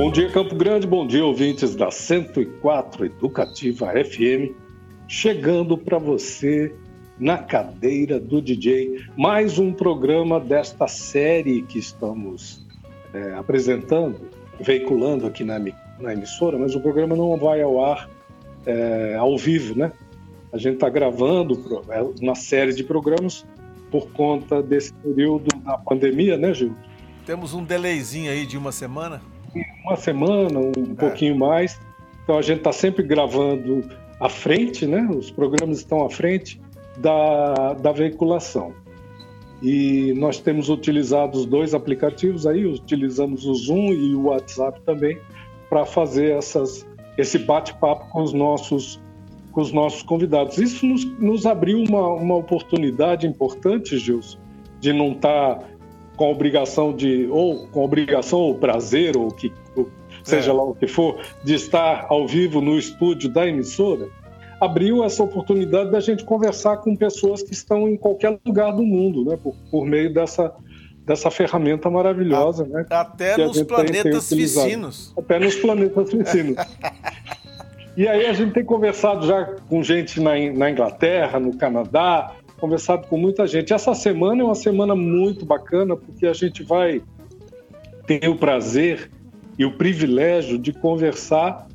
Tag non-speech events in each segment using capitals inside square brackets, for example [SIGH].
Bom dia, Campo Grande, bom dia, ouvintes da 104 Educativa FM, chegando para você na cadeira do DJ. Mais um programa desta série que estamos é, apresentando, veiculando aqui na, na, emissora, mas o programa não vai ao ar é, ao vivo, né? A gente está gravando é, uma série de programas por conta desse período da pandemia, né, Gil? Temos um delayzinho aí de uma semana? Uma semana, um é. pouquinho mais. Então a gente está sempre gravando à frente, né? Os programas estão à frente da, da veiculação. E nós temos utilizado os dois aplicativos aí, utilizamos o Zoom e o WhatsApp também, para fazer essas, esse bate-papo com os nossos com os nossos convidados. Isso nos, nos abriu uma, uma oportunidade importante, Gilson, de não estar tá com a obrigação de, ou com a obrigação ou prazer, ou que ou seja é. lá o que for, de estar ao vivo no estúdio da emissora, abriu essa oportunidade da gente conversar com pessoas que estão em qualquer lugar do mundo, né? Por, por meio dessa, dessa ferramenta maravilhosa, a, né? Até nos planetas tem. Até nos planetas [LAUGHS] vizinhos. e aí a gente tem conversado já com gente na, na Inglaterra, no Canadá, conversado com muita gente. Essa semana é uma semana muito bacana porque a gente vai ter o prazer e o privilégio de conversar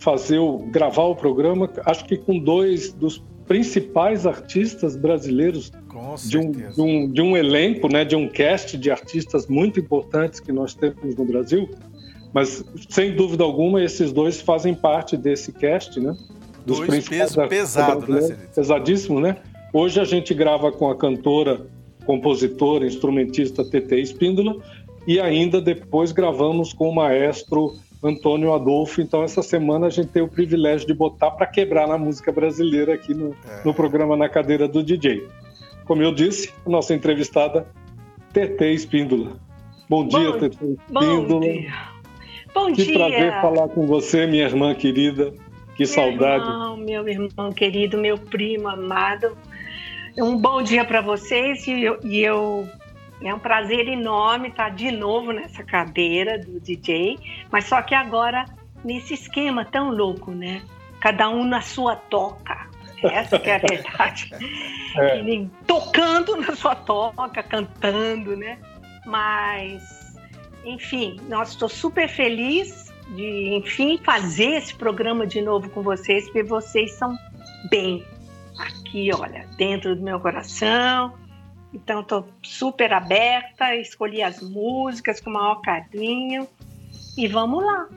fazer o, gravar o programa, acho que com dois dos principais artistas brasileiros de um, de um, de, um, elenco, né, de um cast de artistas muito importantes que nós temos no Brasil. Mas, sem dúvida alguma, esses dois fazem parte desse cast, né? Dos dois principais peso pesado, né, Pesadíssimo, né? Hoje a gente grava com a cantora, compositora, instrumentista TT Espíndola e ainda depois gravamos com o maestro Antônio Adolfo. Então, essa semana a gente tem o privilégio de botar para quebrar na música brasileira aqui no, é. no programa Na Cadeira do DJ. Como eu disse, a nossa entrevistada, TT Espíndola. Bom dia, TT Espíndola. Bom dia. Bom que dia. prazer falar com você, minha irmã querida. Que meu saudade. Irmão, meu irmão querido, meu primo amado. Um bom dia para vocês e eu, e eu é um prazer enorme estar de novo nessa cadeira do DJ, mas só que agora nesse esquema tão louco, né? Cada um na sua toca. Essa que é a [LAUGHS] verdade. É. Tocando na sua toca, cantando, né? Mas, enfim, nós estou super feliz de, enfim, fazer esse programa de novo com vocês, porque vocês são bem aqui, olha, dentro do meu coração então estou super aberta, escolhi as músicas com o maior carinho e vamos lá.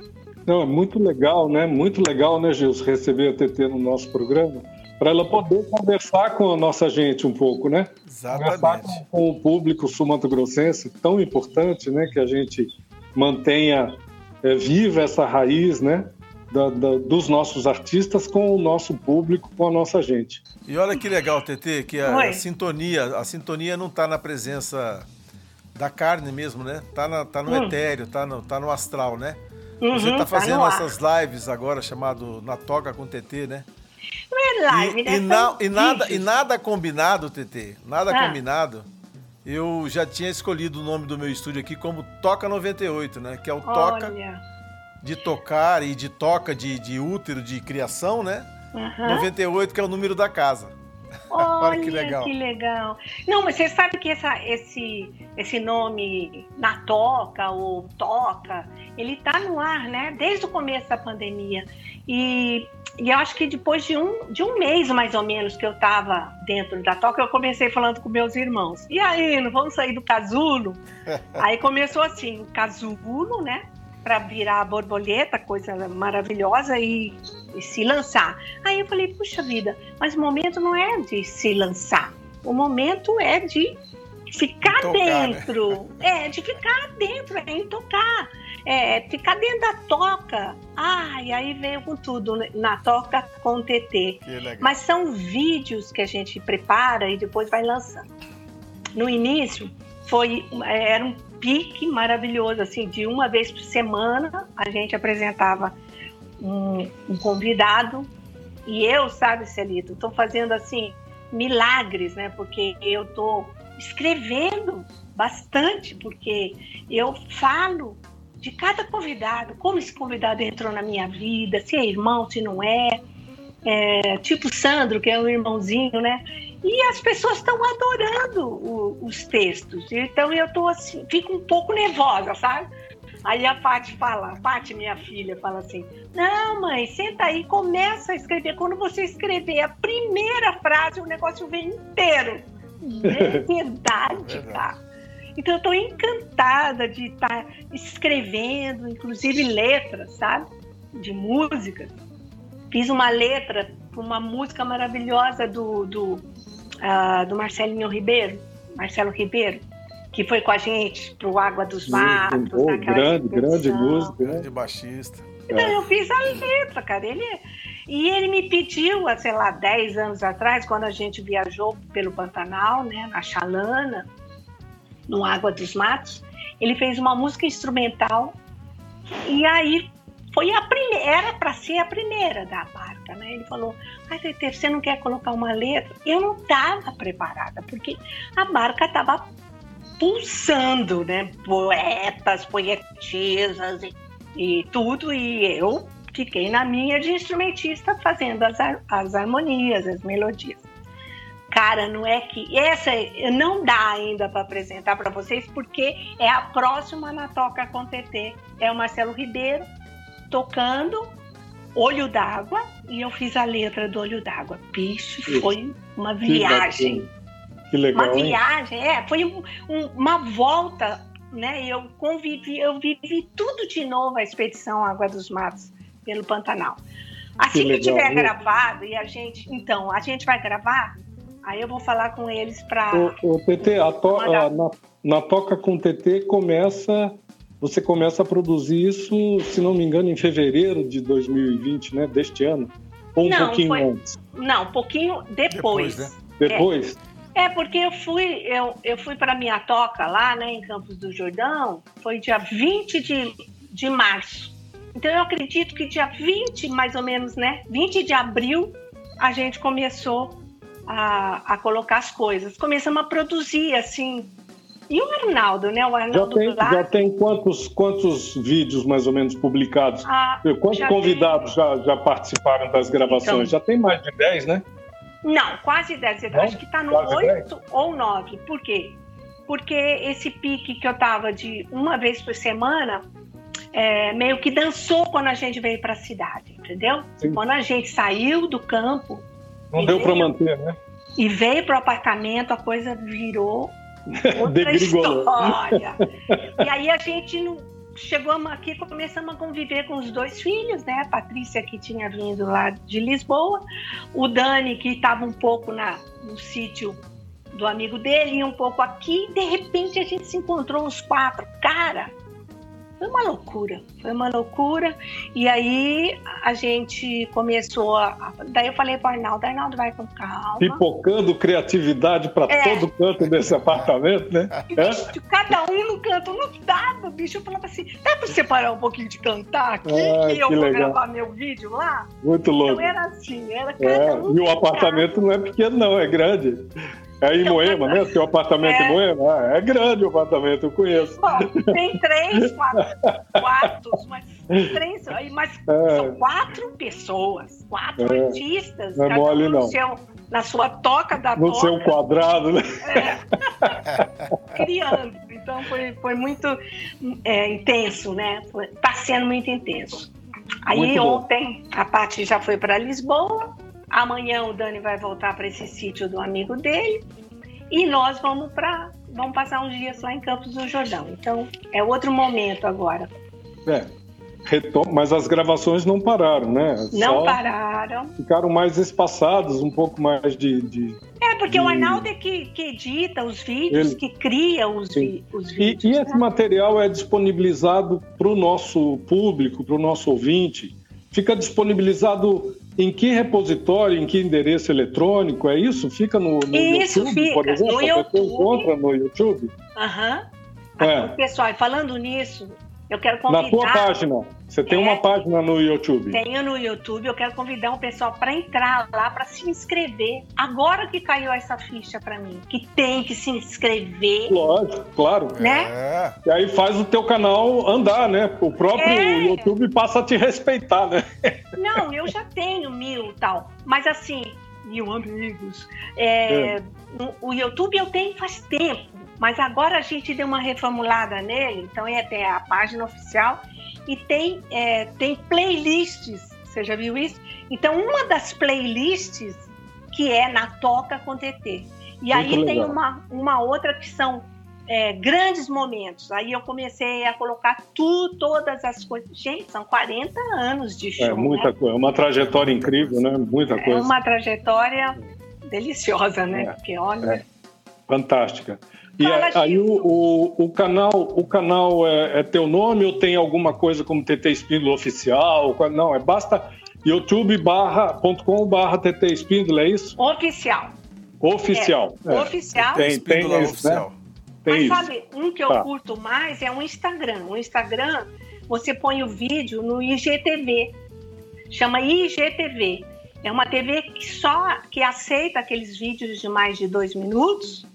Não, é muito legal, né? Muito legal, né, Gilson, receber a TT no nosso programa, para ela poder conversar com a nossa gente um pouco, né? Exatamente. Conversar com, com o público sumato-grossense, tão importante, né, que a gente mantenha é, viva essa raiz, né? Da, da, dos nossos artistas com o nosso público, com a nossa gente. E olha que legal, TT, que a, a sintonia, a sintonia não está na presença da carne mesmo, né? Tá, na, tá no hum. etéreo, tá no, tá no astral, né? Uhum, Você está tá fazendo tá essas lives agora chamado Na Toca com TT, né? Não é live, e, né? E, na, e, nada, e nada combinado, TT, nada ah. combinado. Eu já tinha escolhido o nome do meu estúdio aqui como Toca 98, né? Que é o Olha. Toca de tocar e de toca de, de útero de criação, né? Uhum. 98, que é o número da casa. Olha, [LAUGHS] Olha que legal. que legal. Não, mas você sabe que essa, esse, esse nome na toca ou toca, ele tá no ar, né? Desde o começo da pandemia. E, e eu acho que depois de um, de um mês, mais ou menos, que eu tava dentro da toca, eu comecei falando com meus irmãos. E aí, não vamos sair do casulo? [LAUGHS] aí começou assim, o casulo, né? Para virar a borboleta, coisa maravilhosa, e, e, se lançar. Aí eu falei, puxa vida, mas o momento não é de se lançar, o momento é de ficar tocar, né? dentro. Né? É, de ficar dentro, é em tocar. É, ficar dentro da toca. Ah, e aí veio com tudo, né? na toca com o TT. Mas são vídeos que a gente prepara e depois vai lançando. No início, foi, era um pique maravilhoso, assim, de uma vez por semana a gente apresentava um, um convidado e eu, sabe, Celito, estou fazendo assim milagres, né? Porque eu estou escrevendo bastante, porque eu falo de cada convidado, como esse convidado entrou na minha vida, se é irmão, se não é, é tipo Sandro, que é um irmãozinho, né? E as pessoas estão adorando o, os textos. Então eu tô assim, fico um pouco nervosa, sabe? Aí a Paty fala, a Paty, minha filha, fala assim: Não, mãe, senta aí, começa a escrever. Quando você escrever a primeira frase, o negócio vem inteiro. É verdade, cara. Então eu estou encantada de estar tá escrevendo, inclusive letras, sabe? De música. Fiz uma letra para uma música maravilhosa do, do, uh, do Marcelinho Ribeiro, Marcelo Ribeiro que foi com a gente pro Água dos Matos. Oh, grande, grande música. Né? Grande baixista. Então é. eu fiz a letra, cara. Ele, e ele me pediu, sei lá, 10 anos atrás, quando a gente viajou pelo Pantanal, né, na Chalana, no Água dos Matos, ele fez uma música instrumental e aí foi a primeira, era para ser a primeira da barca, né? Ele falou: "Ai, você não quer colocar uma letra?" Eu não estava preparada, porque a barca estava pulsando, né? Poetas, poetisas e, e, tudo, e eu fiquei na minha de instrumentista fazendo as, as harmonias, as melodias. Cara, não é que essa não dá ainda para apresentar para vocês, porque é a próxima na Toca com TT. É o Marcelo Ribeiro tocando Olho d'Água e eu fiz a letra do Olho d'Água. Bicho, foi uma viagem. Que legal, uma viagem, hein? é, foi um, um, uma volta, né? Eu convivi, eu vivi tudo de novo a expedição Água dos Matos pelo Pantanal. Assim que, que tiver hein? gravado e a gente, então, a gente vai gravar, aí eu vou falar com eles para. O, o TT, a to, na, na toca com o TT começa você começa a produzir isso, se não me engano, em fevereiro de 2020, né? Deste ano? Ou um não, pouquinho foi... antes? Não, um pouquinho depois. Depois? Né? depois? É. É, porque eu fui, eu, eu fui para minha toca lá, né, em Campos do Jordão, foi dia 20 de, de março. Então eu acredito que dia 20, mais ou menos, né, 20 de abril, a gente começou a, a colocar as coisas. Começamos a produzir, assim. E o Arnaldo, né? O Arnaldo já tem, já tem quantos, quantos vídeos mais ou menos publicados? Ah, quantos convidados tem... já, já participaram das gravações? Então, já tem mais de 10, né? Não, quase 10. Eu acho que está no 8 ou 9. Por quê? Porque esse pique que eu tava de uma vez por semana é, meio que dançou quando a gente veio para a cidade, entendeu? Sim. Quando a gente saiu do campo. Não deu para manter, né? E veio para o apartamento, a coisa virou outra [LAUGHS] história. e aí a gente não chegamos aqui, começamos a conviver com os dois filhos, né? A Patrícia que tinha vindo lá de Lisboa, o Dani que estava um pouco na, no sítio do amigo dele e um pouco aqui. De repente a gente se encontrou os quatro. Cara, foi uma loucura, foi uma loucura. E aí a gente começou a. Daí eu falei para o Arnaldo: Arnaldo, vai com calma. Pipocando criatividade para é. todo canto desse apartamento, né? [LAUGHS] E, bicho, cada um no canto, não dava, bicho. Eu falava assim: dá para separar um pouquinho de cantar aqui, ah, que eu vou legal. gravar meu vídeo lá? Muito louco. Então era assim, era cada é. um. E o apartamento não é pequeno, não, é grande. É em Moema, né? Seu apartamento é... em Moema? Ah, é grande o apartamento, eu conheço. Bom, tem três quartos, mas, três, mas é. são quatro pessoas, quatro é. artistas. Não é mole, não. Seu, na sua toca da no toca. No seu quadrado, né? É. [LAUGHS] Criando. Então foi, foi muito é, intenso, né? Está sendo muito intenso. Aí muito ontem a Paty já foi para Lisboa, Amanhã o Dani vai voltar para esse sítio do amigo dele e nós vamos para vamos passar uns dias lá em Campos do Jordão. Então é outro momento agora. É. Retom mas as gravações não pararam, né? Não Só pararam. Ficaram mais espaçados, um pouco mais de. de é, porque de... o Arnaldo é que, que edita os vídeos, Ele... que cria os, vi... os vídeos. E, e esse né? material é disponibilizado para o nosso público, para o nosso ouvinte. Fica disponibilizado em que repositório, em que endereço eletrônico? É isso? Fica no, no isso, YouTube, fica. por exemplo? No YouTube. Você encontra no YouTube? Aham. Uhum. É. Pessoal, falando nisso, Eu quero convidar. Na tua página. Você tem é, uma página no YouTube? Tenho no YouTube. Eu quero convidar o um pessoal para entrar lá, para se inscrever. Agora que caiu essa ficha para mim, que tem que se inscrever. Lógico, claro. Né? É. E aí faz o teu canal andar, né? O próprio é. YouTube passa a te respeitar, né? Não, eu já tenho mil tal. Mas assim, mil amigos. É, é. O YouTube eu tenho faz tempo, mas agora a gente deu uma reformulada nele, então é até a página oficial e tem, é, tem playlists. Você já viu isso? Então, uma das playlists que é na Toca com TT. E Muito aí legal. tem uma, uma outra que são é, grandes momentos. Aí eu comecei a colocar tudo, todas as coisas. Gente, são 40 anos de show. É muita né? coisa, é uma trajetória incrível, né? Muita coisa. É uma trajetória deliciosa, né? É, Porque olha. É. Fantástica. E Fala, aí o, o, o, canal, o canal é, é, teu nome ou tem alguma coisa como TT Espíndola Oficial? Não, é basta youtube.com barra TT Espíndola, é isso? Oficial. Oficial. É. Oficial. Tem, tem isso, né? oficial. Né? Tem Mas sabe, um que eu tá. curto mais é o Instagram. O Instagram, você põe o vídeo no IGTV. Chama IGTV. É uma TV que só que aceita aqueles vídeos de mais de dois minutos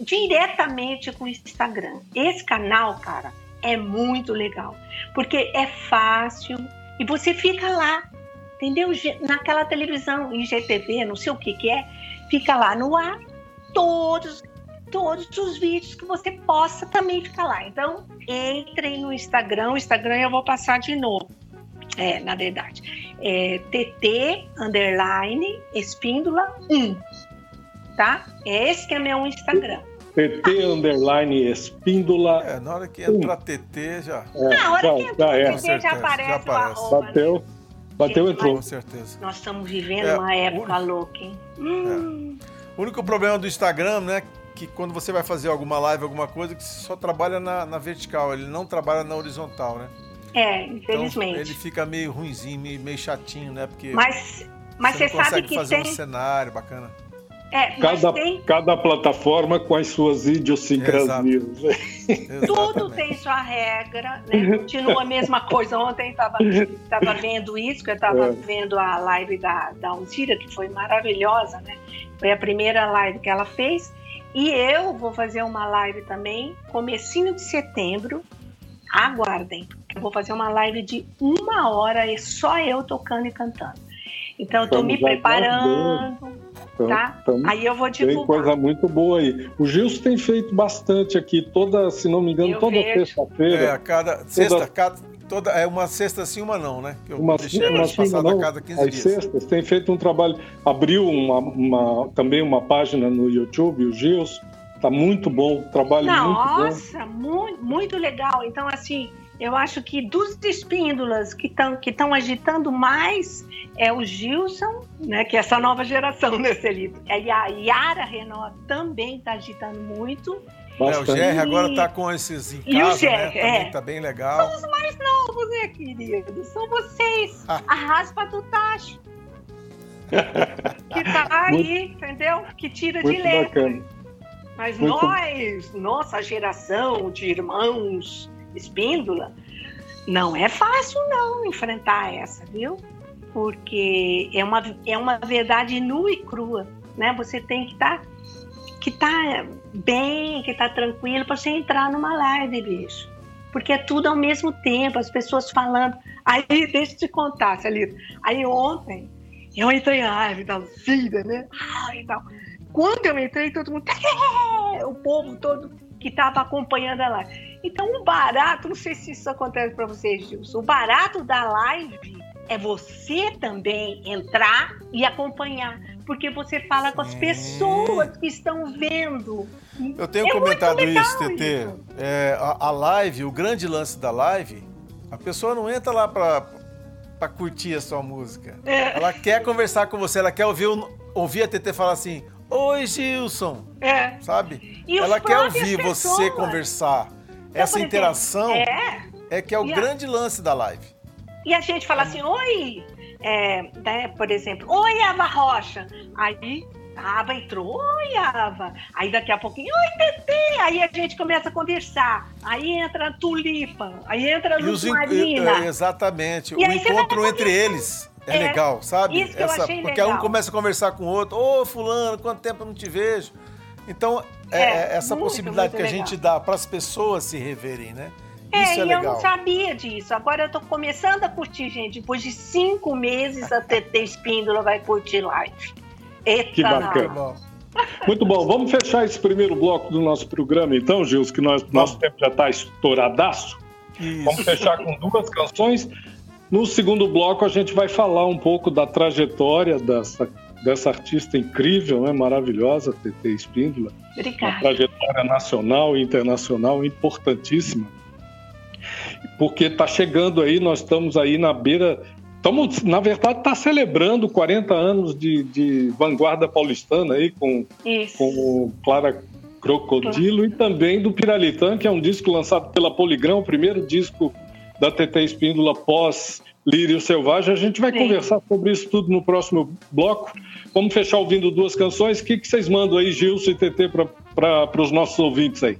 diretamente com o Instagram. Esse canal, cara, é muito legal. Porque é fácil e você fica lá, entendeu? Naquela televisão, IGTV, não sei o que que é, fica lá no ar todos todos os vídeos que você possa também ficar lá. Então, entrem no Instagram. O Instagram eu vou passar de novo. É, na verdade. É TT underline espíndola 1. Tá? Esse que é meu Instagram. TT underline espíndola. É, na hora que entra TT já. É, na hora já, que entra já TT é. já aparece, já aparece. arroba. Bateu. Né? Bateu, entrou. Com certeza. Nós estamos vivendo é, uma época louca, hein? Hum. É. O único problema do Instagram, né? que quando você vai fazer alguma live, alguma coisa, que só trabalha na, na vertical, ele não trabalha na horizontal, né? É, infelizmente. Então, ele fica meio ruimzinho, meio, meio chatinho, né? Porque mas, mas você, você sabe que fazer tem... um cenário bacana. É, cada, tem... cada plataforma com as suas idiosincrasias. [LAUGHS] Tudo tem sua regra, né? Continua a mesa coisa. Ontem estava tava vendo isso, que eu estava é. vendo a live da, da Uncira, que foi maravilhosa, né? Foi a primeira live que ela fez. E eu vou fazer uma live também, comecinho de setembro. Aguardem. Eu vou fazer uma live de uma hora e só eu tocando e cantando. Então, eu tô me preparando. Então, tá? Então, aí eu vou divulgar. Tem coisa muito boa aí. O Gilson tem feito bastante aqui, toda, se não me engano, eu toda sexta-feira. É, cada toda... sexta, cada, toda, é uma sexta sim, uma não, né? Que eu uma deixei uma sim, uma não. a cada 15 As dias. sextas tem feito um trabalho, abriu uma, uma, também uma página no YouTube, o Gilson, tá muito bom, o trabalho Nossa, muito bom. Nossa, muito, muito legal. Então, assim, eu acho que dos espíndulas que estão que agitando mais é o Gilson, né, que é essa nova geração [LAUGHS] nesse livro. E a Yara Renault também está agitando muito. É, o GR agora está com esses em e casa, né? É. Tá bem legal. São os mais novos, né, querido? São vocês. a raspa do tacho. que tá [LAUGHS] aí, muito, entendeu? Que tira de letra. Bacana. Mas muito... nós, nossa geração de irmãos espíndola, não é fácil não enfrentar essa, viu? Porque é uma, é uma verdade nua e crua, né? Você tem que estar tá que tá bem, que tá tranquilo para você entrar numa live, bicho. Porque é tudo ao mesmo tempo, as pessoas falando. Aí, [LAUGHS] deixa eu te contar, Celito. Aí ontem, eu entrei na live da vida, né? Tal. Quando eu entrei, todo mundo. [LAUGHS] O povo todo que estava acompanhando a live. Então, o barato, não sei se isso acontece para vocês, Gilson, o barato da live é você também entrar e acompanhar porque você fala com as pessoas que estão vendo. Eu tenho é comentado isso, TT. É, a, a, live, o grande lance da live, a pessoa não entra lá para para curtir a sua música. É. Ela quer conversar com você, ela quer ouvir, ouvir a TT falar assim: Oi, Gilson. É. Sabe? E ela quer ouvir pessoas. você conversar. Então, Essa interação é. é que é o grande a... lance da live. E a gente fala assim: Oi, é, né, por exemplo, oi, Ava Rocha. Aí a Ava entrou, oi, Ava. Aí daqui a pouquinho, oi, TT. aí a gente começa a conversar. Aí entra a tulipa, aí entra a luz marina. Exatamente. E o encontro entre eles. É, é, legal, sabe? Isso Essa, porque legal. um começa a conversar com o outro, ô oh, fulano, quanto tempo eu não te vejo. Então, é, é, é essa muito, possibilidade muito que a gente dá para as pessoas se reverem, né? É, Isso é, e legal. eu não sabia disso. Agora eu tô começando a curtir, gente. Depois de cinco meses, a TT Espíndola vai curtir live. Eita, que bacana. Muito bom. Vamos fechar esse primeiro bloco do nosso programa, então, Gils, que nós, nosso tempo já está estouradaço. Isso. Vamos fechar com duas canções. No segundo bloco, a gente vai falar um pouco da trajetória dessa, dessa artista incrível, né, maravilhosa, TT Espíndola. Obrigada. Uma trajetória nacional e internacional importantíssima. Porque está chegando aí, nós estamos aí na beira. Estamos, na verdade, está celebrando 40 anos de, de vanguarda paulistana aí com, com Clara Crocodilo e também do Piralitã, que é um disco lançado pela Poligrão, o primeiro disco da TT Espíndola pós Lírio Selvagem. A gente vai Sim. conversar sobre isso tudo no próximo bloco. Vamos fechar ouvindo duas canções. O que, que vocês mandam aí, Gilson e TT, para os nossos ouvintes aí?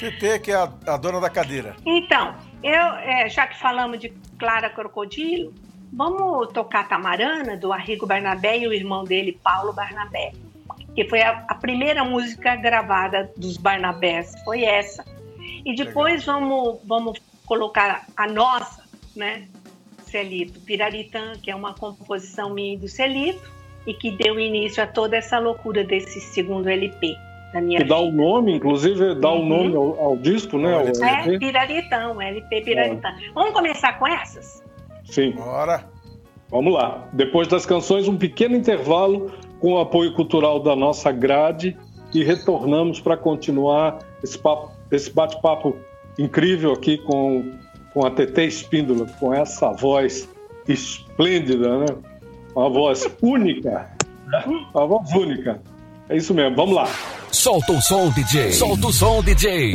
TT, que é a, a, dona da cadeira. Então, eu, é, já que falamos de Clara Crocodilo, vamos tocar Tamarana, do Arrigo Barnabé e o irmão dele, Paulo Barnabé. Que foi a, a primeira música gravada dos Barnabés, foi essa. E depois vamos, vamos colocar a nossa, né? Celito Piraritã, que é uma composição minha do Celito e que deu início a toda essa loucura desse segundo LP da minha Que dá o nome, inclusive dá o uhum. nome ao, ao, disco, né? Ao é, Piraritão, LP Piraritã. É. Vamos começar com essas? Sim. Bora! Vamos lá. Depois das canções, um pequeno intervalo com o apoio cultural da nossa grade e retornamos para continuar esse, esse bate-papo incrível aqui com, com a TT Espíndola, com essa voz esplêndida, né? Uma voz única. [LAUGHS] Uma voz única. É isso mesmo, vamos lá. Solta o som, DJ. Solta o som, DJ.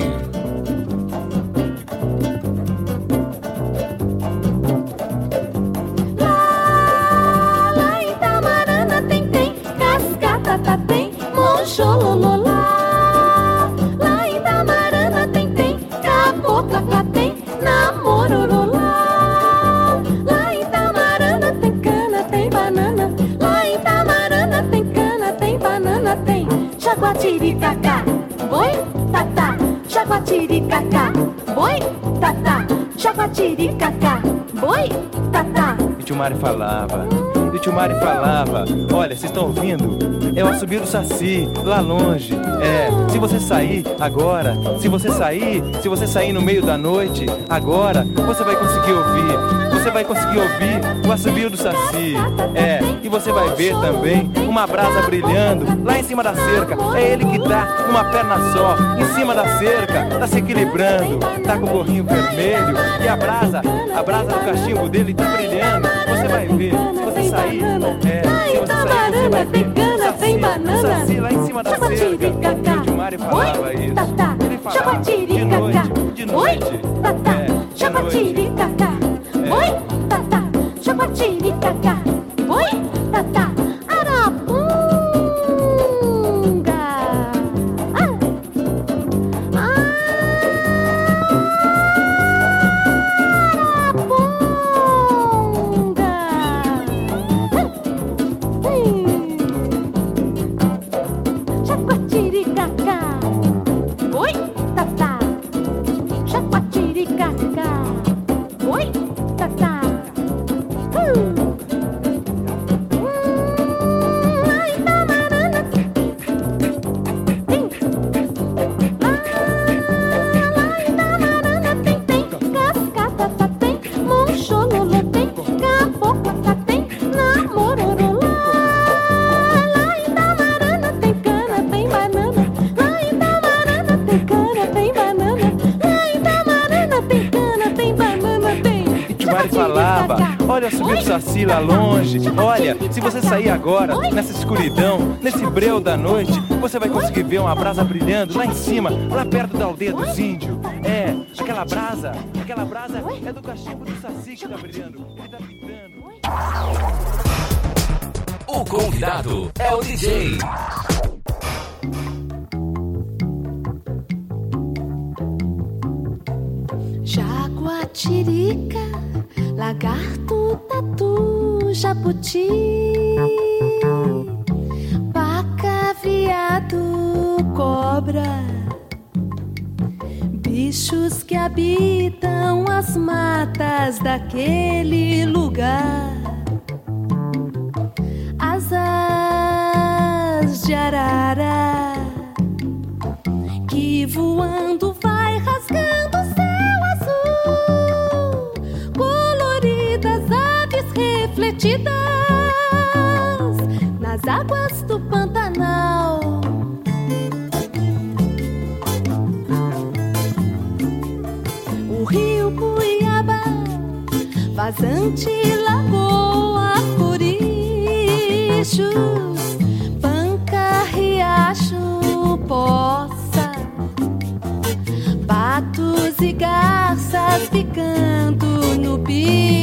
Jaguatiricacá, boi, tatá, jaguatiricacá, boi, tatá, jaguatiricacá, boi, tatá. E tio Mário falava, e tio Mário falava, olha, vocês estão ouvindo? É o assobio do Saci, lá longe. É, se você sair agora, se você sair, se você sair no meio da noite, agora, você vai conseguir ouvir você vai conseguir ouvir o assobio do Saci. É, e você vai ver também uma brasa brilhando lá em cima da cerca. É ele que tá uma perna só, em cima da cerca, tá se equilibrando, tá com o gorrinho vermelho. E a brasa, a brasa do cachimbo dele tá brilhando. Você vai ver, se você sair, é, se você sair, você vai ver o Saci, o Saci lá em cima da cerca. O Edmari falava isso. Ele falava de noite, de noite. É, de noite. Oi, tata, longe. Olha, se você sair agora, nessa escuridão, nesse breu da noite, você vai conseguir ver uma brasa brilhando lá em cima, lá perto da aldeia dos índios. É, aquela brasa, aquela brasa é do cachimbo do Saci que tá brilhando. Ele tá gritando. O convidado é o DJ. Jabuti, paca, viado, cobra, bichos que habitam as matas daquele lugar. Asas de arara vazante lagoa, corichos, panca, riacho, poça, patos e garças picando no piraritã,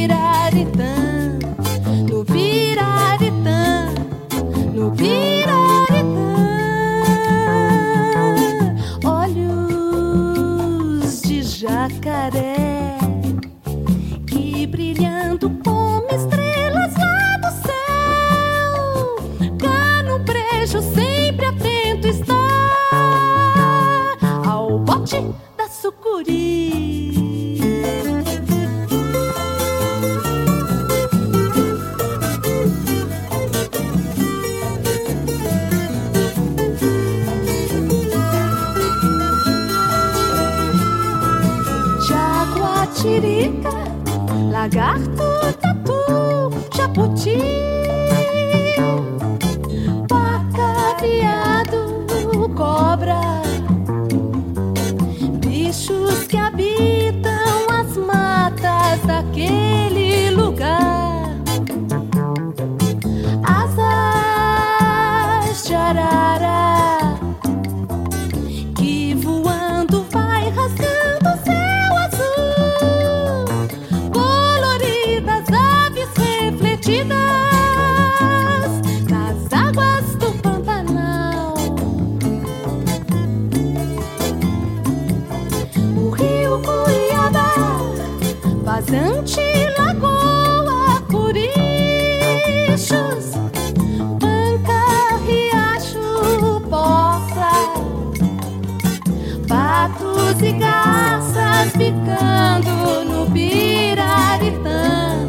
patos e garças picando no piraritã,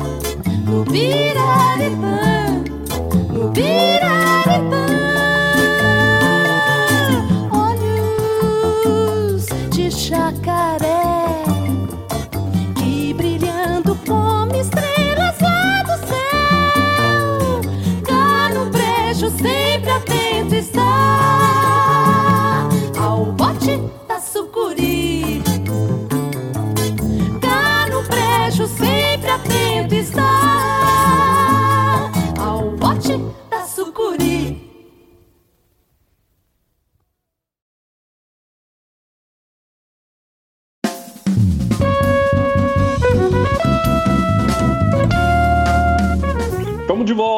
no piraritã, no piraritã.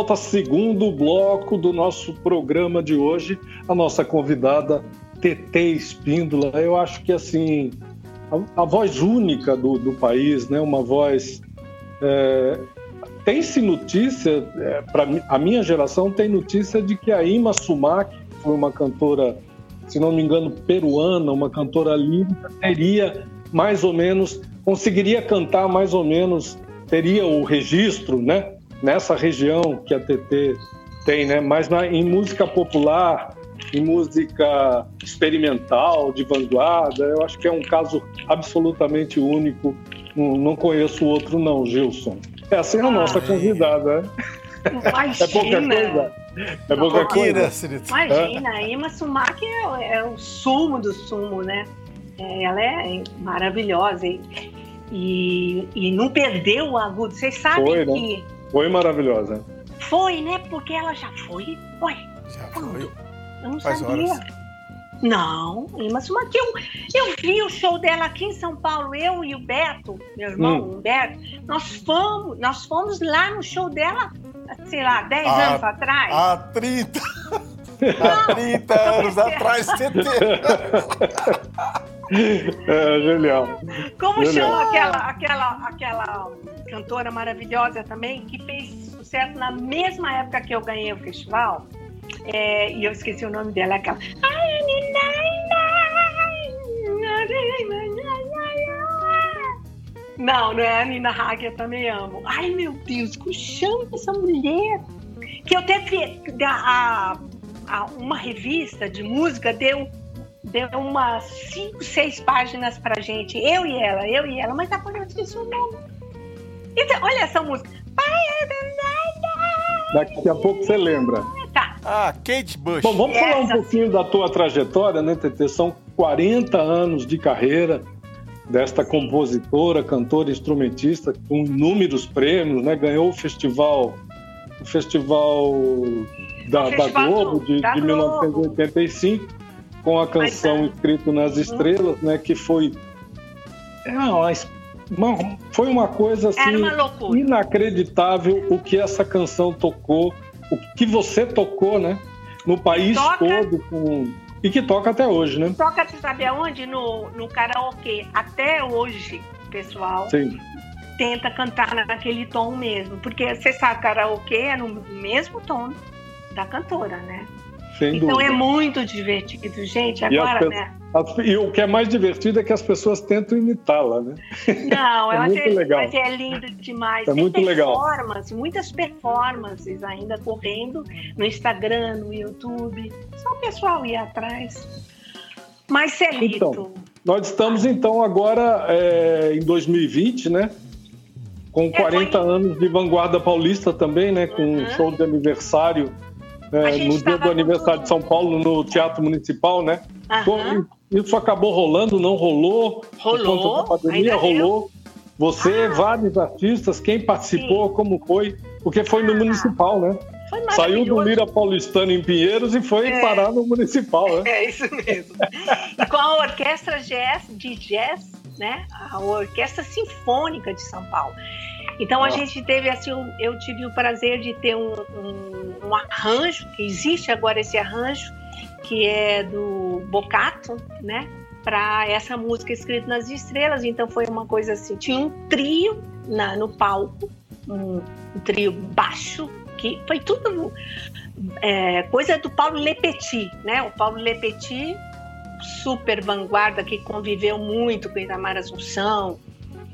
Volta, segundo bloco do nosso programa de hoje. A nossa convidada, TT Espíndola. Eu acho que, assim, a, a voz única do, do país, né? Uma voz... É, tem-se notícia, é, para a minha geração, tem notícia de que a Ima Sumac, que foi uma cantora, se não me engano, peruana, uma cantora lírica, teria mais ou menos, conseguiria cantar mais ou menos, teria o registro, né? Nessa região que a TT tem, né? Mas na, em música popular, em música experimental, de vanguarda, eu acho que é um caso absolutamente único. Não, não conheço outro, não, Gilson. Essa é a nossa convidada, né? Imagina. É pouca coisa. É pouca coisa. Imagina, a Ima Sumac é, é o sumo do sumo, né? É, ela é maravilhosa e, e, e não perdeu o agudo. Vocês sabem Foi, né? Que Foi maravilhosa. foi, né? Porque ela já foi. Ué, Já quando? foi. Eu não Faz sabia. horas. Não, Ima Sumac, eu, eu vi o show dela aqui em São Paulo, eu e o Beto, meu irmão, Hum. Humberto, nós fomos, nós fomos lá no show dela, sei lá, 10 Ah, anos atrás. Há 30, há 30 anos atrás, TT. [LAUGHS] É, genial. Como genial. chama aquela, aquela, aquela cantora maravilhosa também, que fez sucesso na mesma época que eu ganhei o festival? É, e eu esqueci o nome dela, aquela. Não, não é a Nina Hagen, eu também amo. Ai, meu Deus, que chama essa mulher. Que eu teve a, a, uma revista de música deu deu umas cinco, seis páginas pra gente, eu e ela, eu e ela, mas agora eu esqueci o nome. Então, olha essa música. Daqui a pouco você lembra. Tá. Ah, Kate Bush. Bom, vamos essa... falar um pouquinho da tua trajetória, né, TT? São 40 anos de carreira desta compositora, cantora, instrumentista, com inúmeros prêmios, né? Ganhou o festival, o festival da, o festival da Globo de, da de Globo. 1985, com a canção Mas, Escrito nas uhum. Estrelas, né? Que foi é uma, foi uma coisa assim uma inacreditável o que essa canção tocou, o que você tocou, né? No país Toca. todo com e que toca até hoje, né? Toca, você sabe aonde? No, no karaokê. Até hoje, pessoal. Sim. Tenta cantar naquele tom mesmo. Porque você sabe, karaokê é no mesmo tom da cantora, né? Sem então dúvida. é muito divertido, gente. Agora, e né? e o que é mais divertido é que as pessoas tentam imitá-la, né? Não, [LAUGHS] é muito legal. mas é lindo demais. É Tem muito legal. Muitas performances ainda correndo no Instagram, no YouTube. Só o pessoal ir atrás. Mas Celito. Então, nós estamos então agora é, em 2020, né? Com 40 é, foi... anos de vanguarda paulista também, né? Com uhum. um show de aniversário é, no dia do aniversário de São Paulo, no Teatro Municipal, né? Uhum. Isso acabou rolando, não rolou? Rolou. A pandemia rolou. Você, ah. vários artistas, quem participou, Sim. como foi? Porque foi no ah. Municipal, né? Saiu do Lira Paulistano em Pinheiros e foi é. parar no Municipal, né? É isso mesmo. e com a Orquestra jazz, de Jazz, né? A Orquestra Sinfônica de São Paulo. Então a gente teve assim, eu tive o prazer de ter um, um, um, arranjo, que existe agora esse arranjo, que é do Bocato, né? Para essa música escrita nas estrelas. Então foi uma coisa assim, tinha um trio na, no palco, um, um trio baixo, que foi tudo é, coisa do Paulo Lepetit, né? O Paulo Lepetit, super vanguarda, que conviveu muito com Itamar Assunção,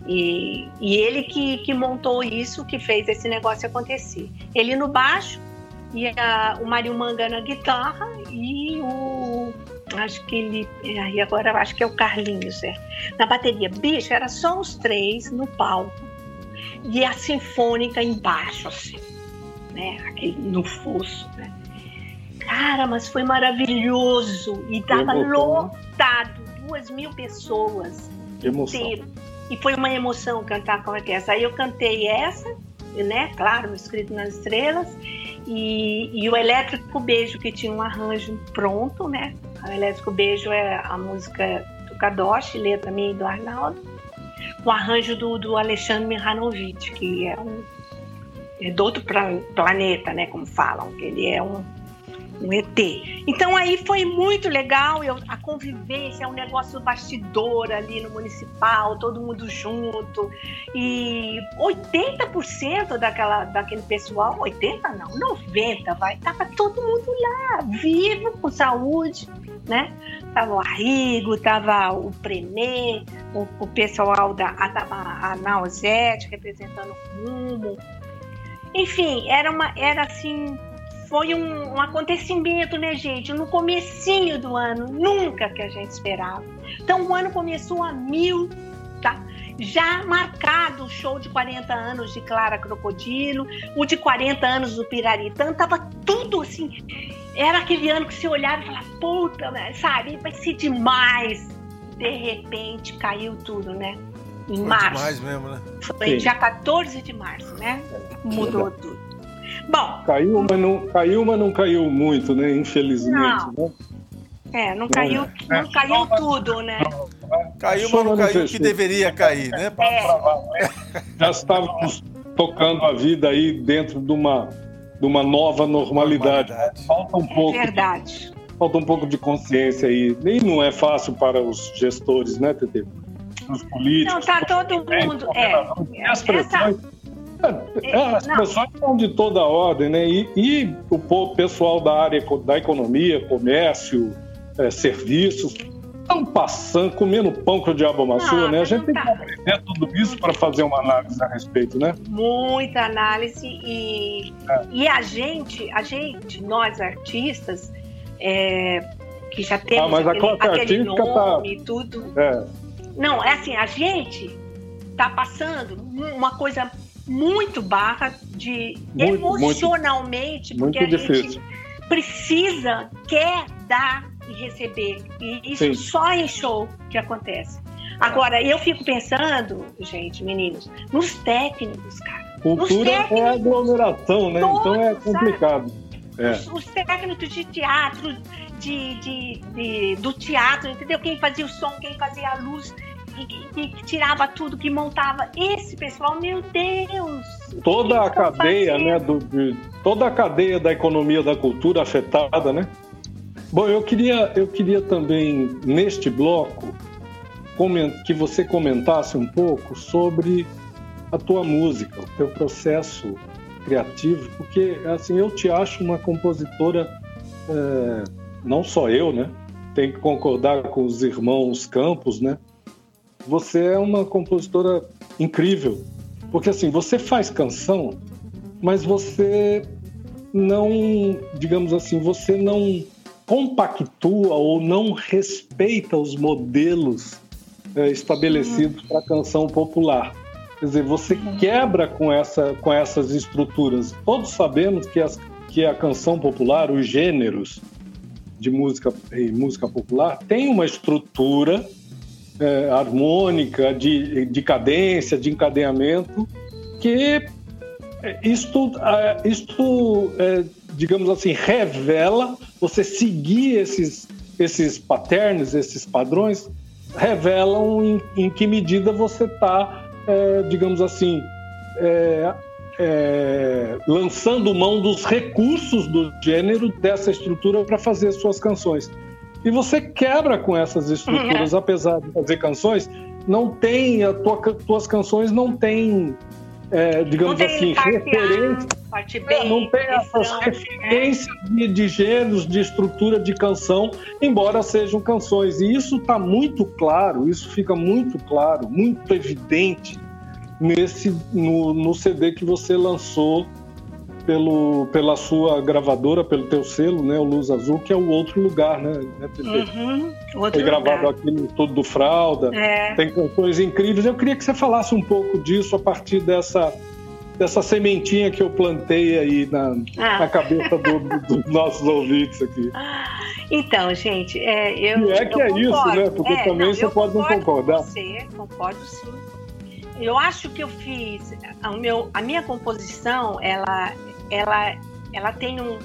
e, e ele que, que montou isso, que fez esse negócio acontecer. Ele no baixo, e a, o Mário Manga na guitarra e o. Acho que ele. E agora acho que é o Carlinhos, é. Na bateria. Bicho, era só os três no palco. E a sinfônica embaixo, assim. Né? Aquele, no fosso, né? Cara, mas foi maravilhoso. E tava lotado, duas mil pessoas. Emoção. Inteiro. E foi uma emoção cantar com a orquestra. Aí eu cantei essa, né? Claro, escrito nas estrelas. E, e, o Elétrico Beijo, que tinha um arranjo pronto, né? O Elétrico Beijo é a música do Kadosh, letra minha e do Arnaldo. O arranjo do, do Alexandre Mihanovic, que é um é do outro planeta, né? Como falam, que ele é um um ET. Então aí foi muito legal, eu, a convivência, é um negócio bastidor ali no municipal, todo mundo junto. E 80% daquela, daquele pessoal, 80 não, 90 vai, tava todo mundo lá, vivo, com saúde, né? Tava o Arrigo, tava o Prenê, o, o pessoal da a, a Nausete representando o Rumo. Enfim, era uma era assim foi um, um, acontecimento, né, gente? No comecinho do ano, nunca que a gente esperava. Então o ano começou a mil, tá? Já marcado o show de 40 anos de Clara Crocodilo, o de 40 anos do Piraritã, tava tudo assim. Era aquele ano que você olhava e falava, puta, né, sabe, vai ser demais. De repente caiu tudo, né? Em Foi março. Demais mesmo, né? Foi Sim. dia 14 de março, né? Mudou tudo. Bom. Caiu, mas não caiu, mas não caiu muito, né? Infelizmente. Não. Né? É, não caiu, não é. caiu tudo, né? Caiu, mas não caiu o que deveria cair, né? É. [LAUGHS] Já estávamos tocando a vida aí dentro de uma, de uma nova normalidade. normalidade. Falta um pouco. É verdade. falta um pouco de consciência aí. Nem não é fácil para os gestores, né, Tete? Os políticos. Não, tá todo mundo. É, as pressões. Essa... É, é, as pessoas são de toda ordem, né? E, e, o pessoal da área da economia, comércio, é, serviços, estão passando, comendo pão que o diabo amassou, né? A gente tem tá. que aprender tudo isso para fazer uma análise a respeito, né? Muita análise e, é. e a gente, a gente, nós artistas, é, que já temos ah, mas aquele, a aquele tá nome tá... tudo. É. Não, é assim, a gente tá passando uma coisa muito barra de muito, emocionalmente, muito, porque muito a difícil. gente precisa, quer dar e receber. E isso Sim. só em show que acontece. Agora, eu fico pensando, gente, meninos, nos técnicos, cara. Cultura é técnicos, é aglomeração, né? Todos, então é complicado. É. Os, os, técnicos de teatro, de, de, de, do teatro, entendeu? Quem fazia o som, quem fazia a luz, que, que, tirava tudo, que montava. Esse pessoal, meu Deus! Toda a cadeia, fazendo? né? Do, de, toda a cadeia da economia da cultura afetada, né? Bom, eu queria, eu queria também, neste bloco, que você comentasse um pouco sobre a tua música, o teu processo criativo, porque assim eu te acho uma compositora, é, não só eu, né? Tem que concordar com os irmãos Campos, né? Você é uma compositora incrível, porque assim você faz canção, mas você não, digamos assim, você não compactua ou não respeita os modelos é, estabelecidos para a canção popular. Quer dizer, você quebra com, essa, com essas estruturas. Todos sabemos que, as, que a canção popular, os gêneros de música e música popular, tem uma estrutura é, harmônica, de, de cadência, de encadeamento, que isto, isto é, digamos assim, revela, você seguir esses, esses patterns, esses padrões, revelam em, em que medida você está, é, digamos assim, é, é, lançando mão dos recursos do gênero dessa estrutura para fazer suas canções. E você quebra com essas estruturas, uhum. apesar de fazer canções, não tem, as tua, tuas canções não têm é, digamos assim, referência. É, não tem essas né? referências de, de gêneros, de estrutura de canção, embora sejam canções. E isso está muito claro, isso fica muito claro, muito evidente nesse no, no CD que você lançou pelo, pela sua gravadora, pelo teu selo, né, o Luz Azul, que é o outro lugar, né? né uhum, Foi gravado aqui no Todo do Fralda. É. Tem canções incríveis. Eu queria que você falasse um pouco disso a partir dessa dessa sementinha que eu plantei aí na, ah. na cabeça dos do, do nossos ouvintes aqui. Então, gente, é, eu. E é que é concordo. isso, né? Porque é, também não, você pode não concordar. Com você, concordo sim. Eu acho que eu fiz. A, meu, a minha composição, ela ela, ela tem um,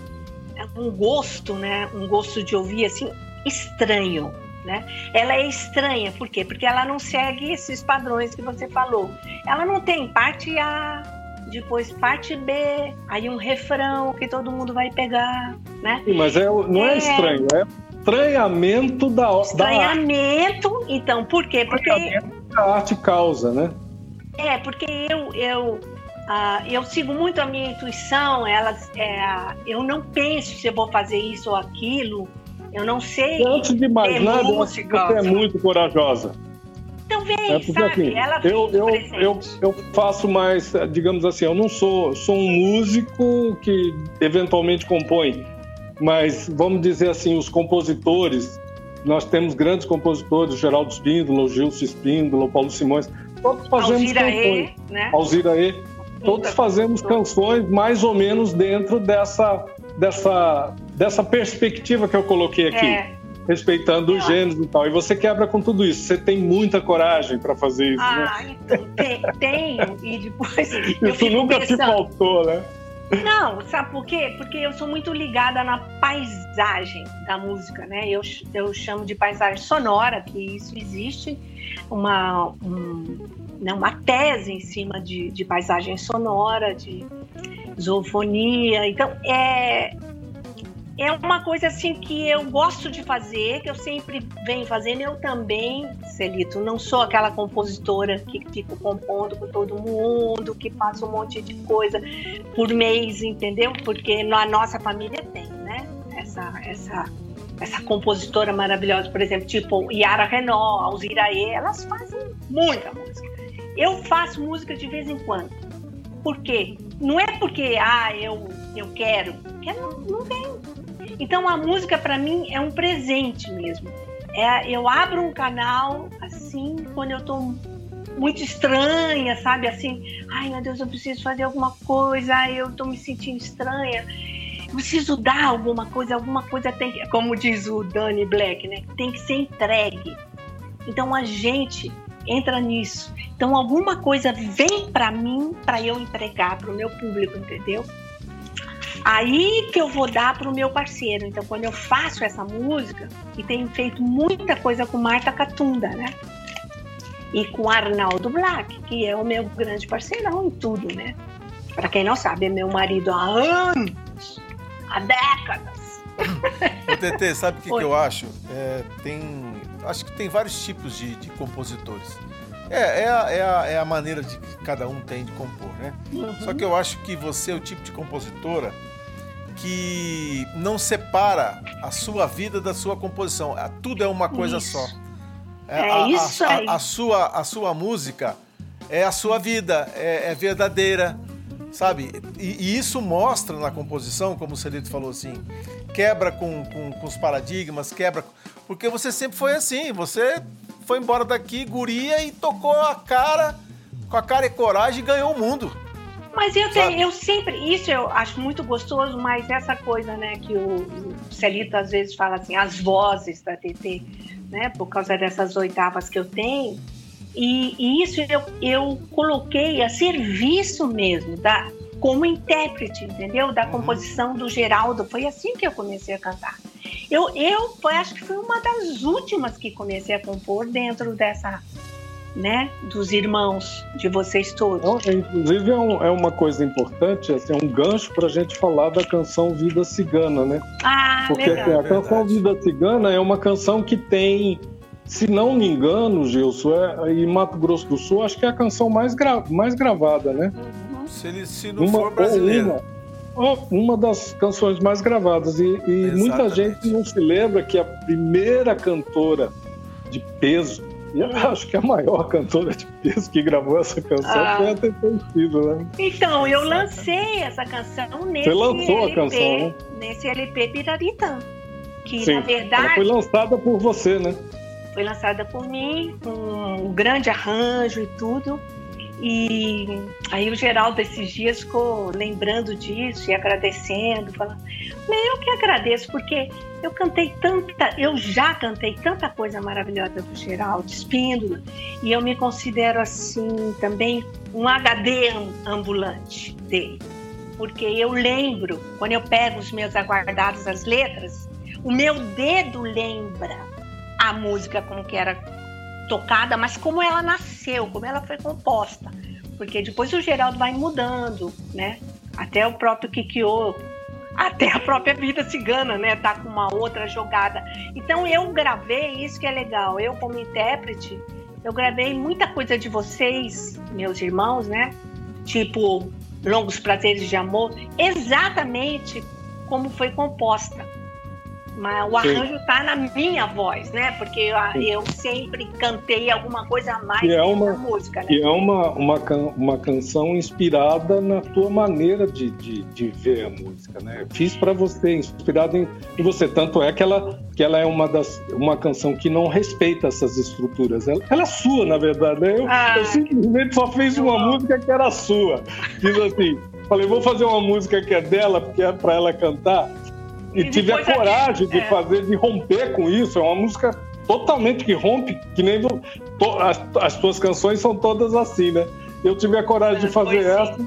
um gosto, né? Um gosto de ouvir assim estranho, né? Ela é estranha, por quê? Porque ela não segue esses padrões que você falou. Ela não tem parte A, depois parte B, aí um refrão que todo mundo vai pegar, né? Sim, mas é, não é, é estranho, é estranhamento da Estranhamento, da então, por quê? Porque a arte causa, né? É, porque eu, eu Uh, eu sigo muito a minha intuição, elas, é, eu não penso se eu vou fazer isso ou aquilo, eu não sei. Antes de mais nada, música, você é muito corajosa. Também, é porque, sabe? Assim, Ela eu, eu, eu, eu, faço mais, digamos assim, eu não sou, sou um músico que eventualmente compõe, mas vamos dizer assim, os compositores, nós temos grandes compositores, Geraldo Espíndola, Gilson Espíndola, Paulo Simões, todos fazemos Alzira canções. E, né? Alzira E todos fazemos canções mais ou menos dentro dessa, dessa, dessa perspectiva que eu coloquei aqui. É. Respeitando os gêneros e tal. E você quebra com tudo isso. Você tem muita coragem para fazer isso, né? ah, né? então, tenho. E depois. [LAUGHS] isso nunca pensando. te faltou, né? Não, sabe por quê? Porque eu sou muito ligada na paisagem da música, né? Eu, eu chamo de paisagem sonora, que isso existe, uma, um, né, uma tese em cima de, de paisagem sonora, de zoofonia. Então, é, é uma coisa assim que eu gosto de fazer, que eu sempre venho fazendo. Eu também, Celito, não sou aquela compositora que fico compondo com todo mundo, que faço um monte de coisa por mês, entendeu? Porque na nossa família tem, né? Essa, essa, essa compositora maravilhosa, por exemplo, tipo Yara Renault, Alzira E, elas fazem muita música. Eu faço música de vez em quando. Por quê? Não é porque, ah, eu, eu quero. Quero, não, não vem então a música para mim é um presente mesmo. É, eu abro um canal assim quando eu tô muito estranha, sabe? Assim, ai meu Deus, eu preciso fazer alguma coisa, eu tô me sentindo estranha. Eu preciso dar alguma coisa, alguma coisa tem que, como diz o Danny Black, né? Tem que ser entregue. Então a gente entra nisso. Então alguma coisa vem para mim para eu entregar para o meu público, entendeu? Aí que eu vou dar para o meu parceiro. Então, quando eu faço essa música, e tenho feito muita coisa com Marta Catunda, né? E com Arnaldo Black, que é o meu grande parceirão em tudo, né? Para quem não sabe, é meu marido há anos, há décadas. TT, sabe o que, que, eu acho? É, tem, acho que tem vários tipos de, de compositores. É, é a, é, a, é a maneira de que cada um tem de compor, né? Uhum. Só que eu acho que você é o tipo de compositora que não separa a sua vida da sua composição. É, tudo é uma coisa isso. só. É, é a, isso aí. A, a, sua, a sua música é a sua vida, é, é verdadeira, sabe? E, e, isso mostra na composição, como o Celito falou assim, quebra com, com, com os paradigmas, quebra. Porque você sempre foi assim, você foi embora daqui, guria, e tocou a cara, com a cara e coragem e ganhou o mundo. Mas eu, tenho, eu sempre, isso eu acho muito gostoso, mas essa coisa, né, que o Celito às vezes fala assim, as vozes da TT, né, por causa dessas oitavas que eu tenho, e, e isso eu, eu coloquei a serviço mesmo, da, como intérprete, entendeu? Da uhum. composição do Geraldo, foi assim que eu comecei a cantar. Eu, eu acho que fui uma das últimas que comecei a compor dentro dessa né, dos irmãos, de vocês todos. É, inclusive é, um, é, uma coisa importante, assim, é um gancho para a gente falar da canção Vida Cigana, né? Ah, Porque legal. Assim, a canção Vida Cigana é uma canção que tem, se não me engano, Gilson, é, em Mato Grosso do Sul, acho que é a canção mais, gra, mais gravada, né? Uhum. Se, ele, se não uma, for brasileira. Uma, uma das canções mais gravadas. E, e muita gente não se lembra que a primeira cantora de peso e eu acho que a maior cantora de peso que gravou essa canção ah. foi a Sido, né? Então, eu lancei essa canção nesse Você lançou LP, a canção, né? nesse LP Piraritã. Que, Sim, na verdade... Ela foi lançada por você, né? Foi lançada por mim, com um grande arranjo e tudo. E aí o Geraldo esses dias ficou lembrando disso e agradecendo, falando, eu que agradeço, porque eu cantei tanta, eu já cantei tanta coisa maravilhosa do Geraldo Espíndola, e eu me considero assim também um HD ambulante dele. Porque eu lembro, quando eu pego os meus aguardados as letras, o meu dedo lembra a música como que era tocada, mas como ela nasceu, como ela foi composta. Porque depois o Geraldo vai mudando, né? Até o próprio Kikyo, até a própria vida cigana, né? Tá com uma outra jogada. Então eu gravei, isso que é legal. Eu, como intérprete, eu gravei muita coisa de vocês, meus irmãos, né? Tipo Longos Prazeres de Amor, exatamente como foi composta. Mas o arranjo está na minha voz, né? Porque eu, eu, sempre cantei alguma coisa a mais é uma, música, né? E é uma, uma, uma canção inspirada na tua maneira de, de, de ver a música, né? Fiz para você, inspirada em, em, você. Tanto é que ela, que ela é uma, das, uma canção que não respeita essas estruturas. Ela, ela é sua, na verdade. Né? Eu, ah, eu simplesmente só fiz uma bom. música que era sua. Fiz assim, falei, vou fazer uma música que é dela, porque é para ela cantar e, e tive a coragem de é. fazer, de romper com isso. É uma música totalmente que rompe, que nem do, to, as, as tuas canções são todas assim, né? Eu tive a coragem de fazer essa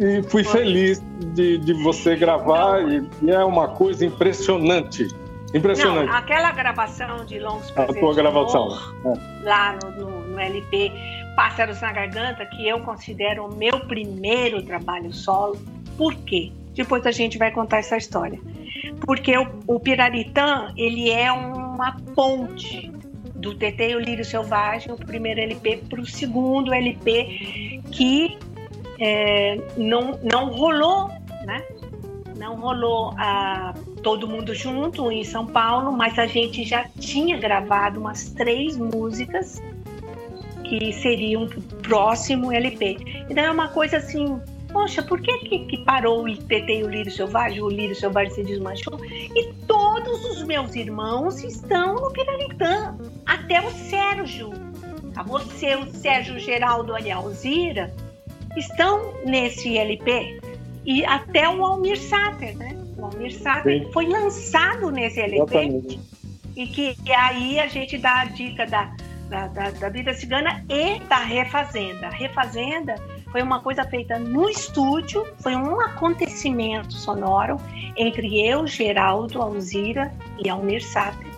e fui foi. feliz de, de você gravar e, e, é uma coisa impressionante. Impressionante. Não, aquela gravação de Longos A tua gravação. Amor, é. Lá no, no, no LP Pássaros na Garganta, que eu considero o meu primeiro trabalho solo. Por quê? Depois a gente vai contar essa história. porque o, o Piraritã ele é uma ponte do TT e o Lírio Selvagem, o primeiro LP, para o segundo LP que é, não, não rolou, né? Não rolou a, todo mundo junto em São Paulo, mas a gente já tinha gravado umas três músicas que seriam o próximo LP. Então é uma coisa assim poxa, por que, que, que parou o e o Lírio Selvagem? O Lírio Selvagem se desmanchou. E todos os meus irmãos estão no Piramitã. Até o Sérgio. A você, o Sérgio Geraldo e a Alzira estão nesse LP. E até o Almir Sater, né? O Almir Sater Sim. foi lançado nesse LP. Exatamente. E que e aí a gente dá a dica da, da, da, da Vida Cigana e da Refazenda. A Refazenda foi uma coisa feita no estúdio, foi um acontecimento sonoro entre eu, Geraldo, Alzira e Almir Sater.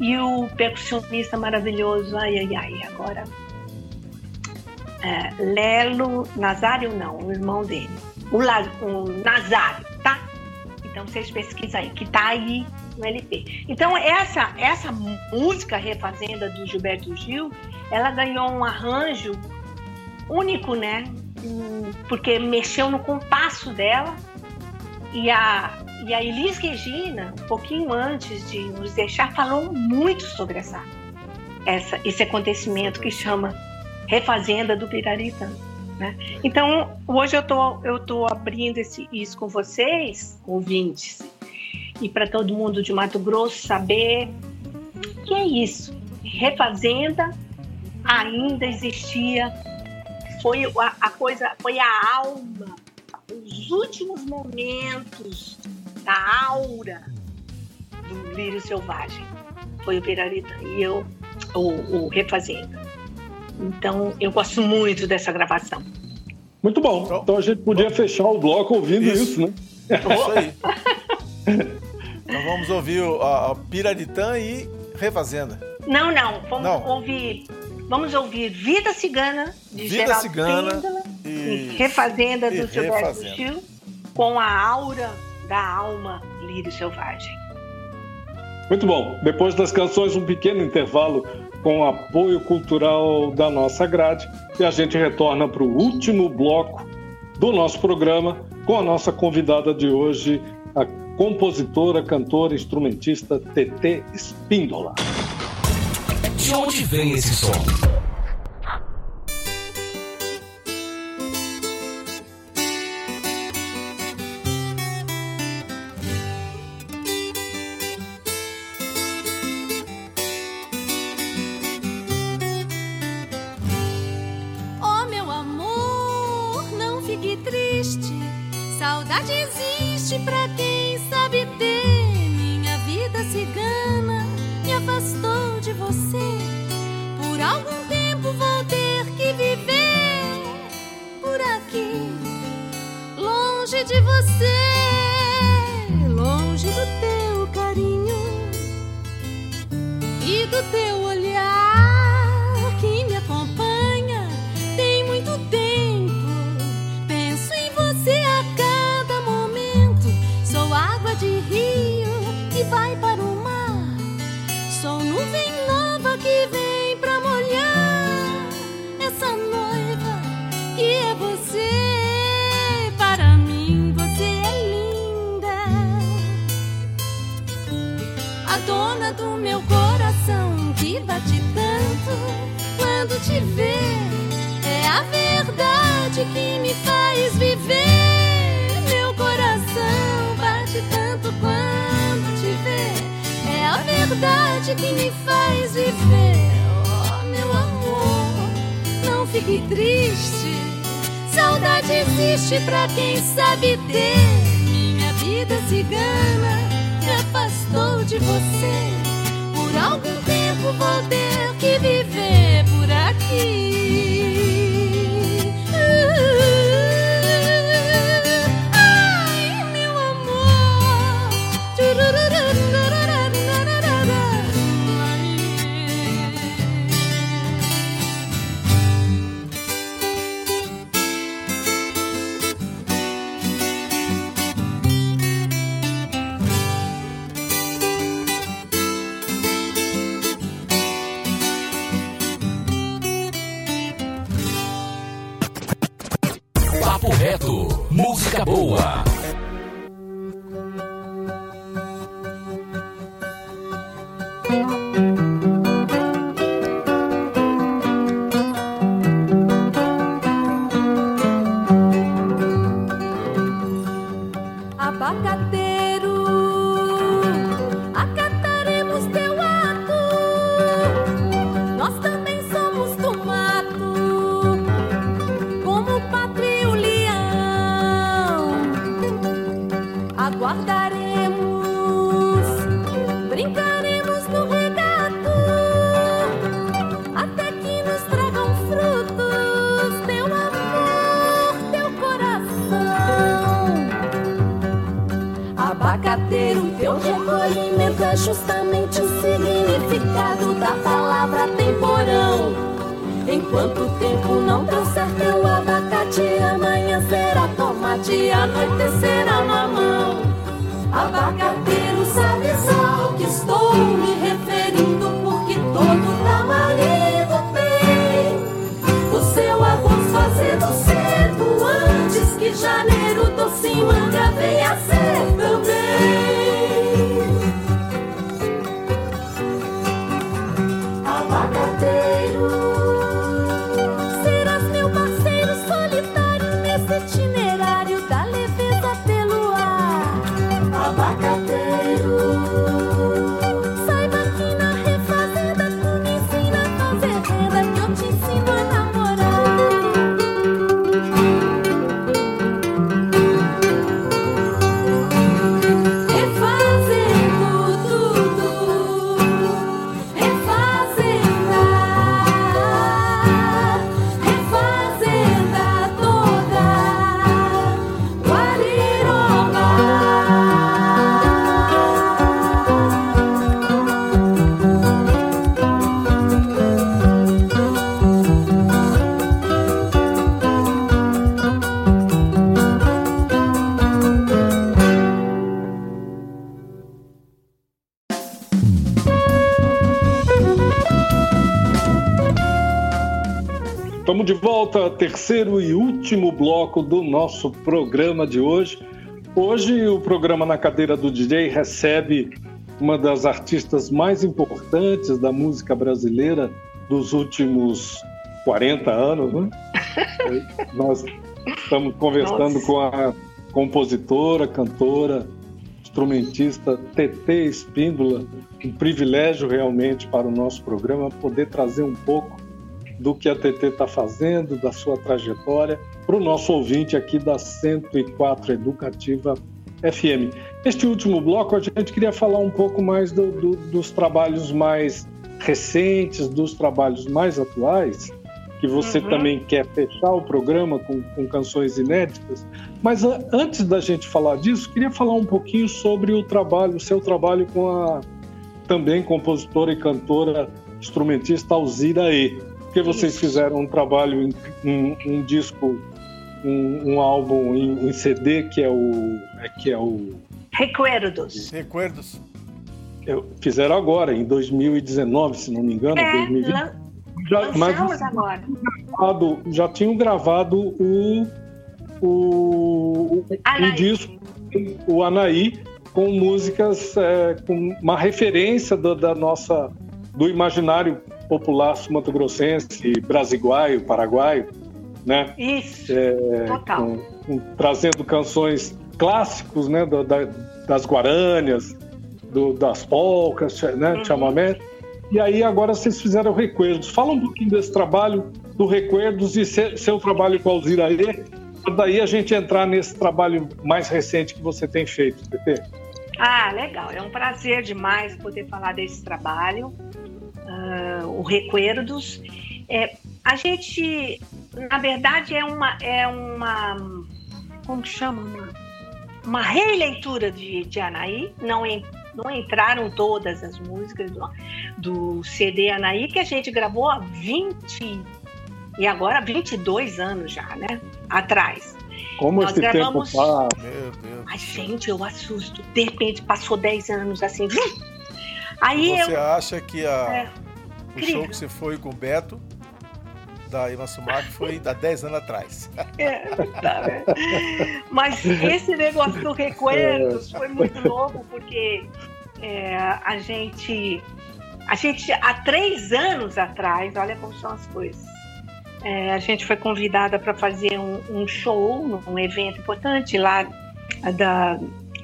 E o percussionista maravilhoso, ai, ai, ai, agora. É, Lelo, Nazário não, o irmão dele. O, La, o Nazário, tá? Então vocês pesquisam aí, que tá aí no LP. Então essa, essa música Refazenda do Gilberto Gil, ela ganhou um arranjo único, né? Porque mexeu no compasso dela. E a, e a Elis Regina, um pouquinho antes de nos deixar, falou muito sobre essa, essa, esse acontecimento que chama Refazenda do Piraritã. Né? Então, hoje eu tô, eu tô abrindo esse, isso com vocês, ouvintes, e para todo mundo de Mato Grosso saber que é isso. Refazenda ainda existia foi a, a coisa, foi a alma, os últimos momentos da aura do lírio selvagem. Foi o Pirarita e eu, o, o Refazenda. Então, eu gosto muito dessa gravação. Muito bom. Então, então a gente podia fechar o bloco ouvindo isso, isso né? Isso aí. [LAUGHS] então vamos ouvir a, a Piraritã e Refazenda. Não, não. Vamos não. ouvir Vamos ouvir Vida Cigana, de Vida Geraldo Cigana Píndola, e... Refazenda do Silvestre Gil, com a aura da alma lírio selvagem. Muito bom. Depois das canções, um pequeno intervalo com apoio cultural da nossa grade e a gente retorna para o último bloco do nosso programa com a nossa convidada de hoje, a compositora, cantora, instrumentista TT Espíndola. De onde vem esse som? Música boa. Volta, terceiro e último bloco do nosso programa de hoje. Hoje, o programa Na Cadeira do DJ recebe uma das artistas mais importantes da música brasileira dos últimos 40 anos, né? [LAUGHS] Nós estamos conversando Nossa. com a compositora, cantora, instrumentista TT Espíndola. Um privilégio realmente para o nosso programa poder trazer um pouco do que a TT está fazendo, da sua trajetória, para o nosso ouvinte aqui da 104 Educativa FM. Este último bloco, a gente queria falar um pouco mais do, do, dos trabalhos mais recentes, dos trabalhos mais atuais, que você uhum. também quer fechar o programa com, com canções inéditas. Mas antes da gente falar disso, queria falar um pouquinho sobre o trabalho, o seu trabalho com a também compositora e cantora instrumentista Alzira E porque vocês fizeram um trabalho, um, um disco, um, um álbum em, em, CD que é o. É, que é o Recuerdos. Recuerdos. Fizeram agora, em 2019, se não me engano, é, 2020. Já, mas agora. Gravado, já tinham gravado o, o, o disco, o Anaí, com músicas, é, com uma referência do, da nossa, do imaginário popular sumatogrossense, brasiguaio, paraguaio, né? Isso, é, total. Com, com, trazendo canções clássicos, né, do, da, das guaranias, do, das polcas, né, uhum. chamamé. E aí agora vocês fizeram Recuerdos. Fala um pouquinho desse trabalho do Recuerdos e seu, seu trabalho com a Alziraê, daí a gente entrar nesse trabalho mais recente que você tem feito, PT. Ah, legal. É um prazer demais poder falar desse trabalho uh, o Recuerdos. É, a gente, na verdade, é uma, é uma como chama? Uma, uma releitura de, de Anaí, não, não entraram todas as músicas do, do CD Anaí, que a gente gravou há 20 e agora 22 anos já, né? Atrás. Como Nós esse gravamos... tempo passa? Ai, gente, eu assusto. De repente passou 10 anos assim. Aí Você eu... acha que a, é, o show que você foi com o Beto da Ima Sumac foi há 10 anos atrás. [LAUGHS] É, tá, né? Mas esse negócio do Recuerdos foi muito louco, porque é, a gente. A gente, há três anos atrás, olha como são as coisas. É, a gente foi convidada para fazer um, um, show, um evento importante lá da,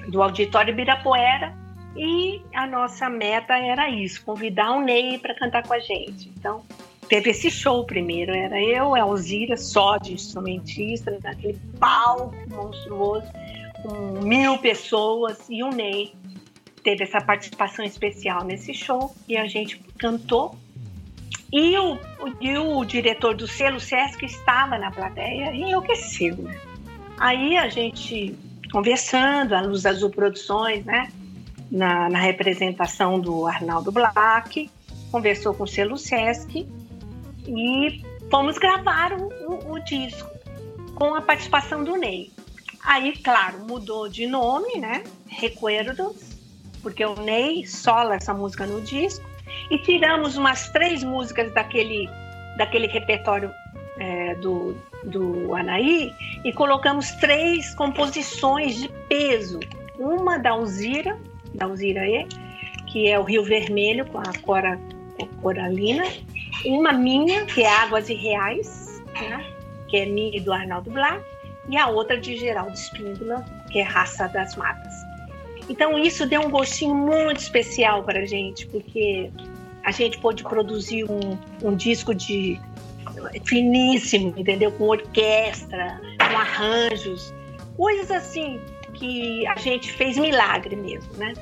do Auditório Ibirapuera, e a nossa meta era isso, convidar o Ney para cantar com a gente. Então, teve esse show primeiro, era eu, a Alzira, só de instrumentista, naquele palco monstruoso, com mil pessoas, e o Ney teve essa participação especial nesse show, e a gente cantou. E o, e o diretor do selo Sesc estava na plateia e né? Aí a gente conversando, a Luz Azul Produções, né? Na, na representação do Arnaldo Black, conversou com o selo Sesc e fomos gravar o, o, o disco com a participação do Ney. Aí, claro, mudou de nome, né? Recuerdos, porque o Ney sola essa música no disco. E tiramos umas três músicas daquele, daquele repertório é, do, do Anaí e colocamos três composições de peso. Uma da Alzira, Alzira E, que é o Rio Vermelho com a Cora Coralina, uma minha, que é Águas e Reais, né? que é minha e do Arnaldo Black, e a outra de Geraldo Espíndola, que é Raça das Matas. Então isso deu um gostinho muito especial para a gente, porque a gente pôde produzir um, um disco de finíssimo, entendeu? Com orquestra, com arranjos, coisas assim que a gente fez milagre mesmo, né?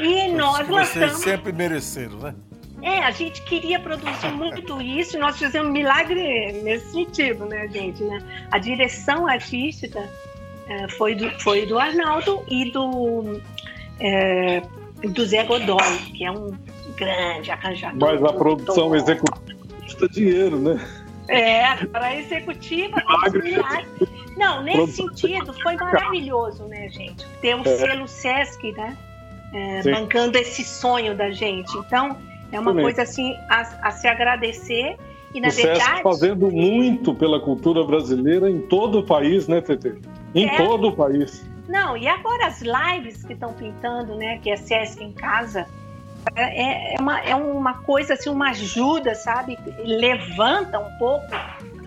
E nós lançamos. Vocês sempre mereceram, né? É, a gente queria produzir muito isso e nós fizemos milagre nesse sentido, né, gente? Né? A direção artística é, foi, do, foi do Arnaldo e do, é, do Zé Godoy, que é um grande arranjador. Mas a produção executiva custa dinheiro, né? É, para a executiva, [LAUGHS] milagre. Não, nesse sentido, foi maravilhoso, né, gente? Ter um é. selo Sesc, né? É, bancando esse sonho da gente. Então, é uma coisa assim a, a, se agradecer. E na o verdade. Sesc fazendo muito pela cultura brasileira em todo o país, né, Tete? Em é. todo o país. Não, e agora as lives que estão pintando, né? Que é Sesc em casa. É, é, uma, é uma coisa, assim, uma ajuda, sabe? Levanta um pouco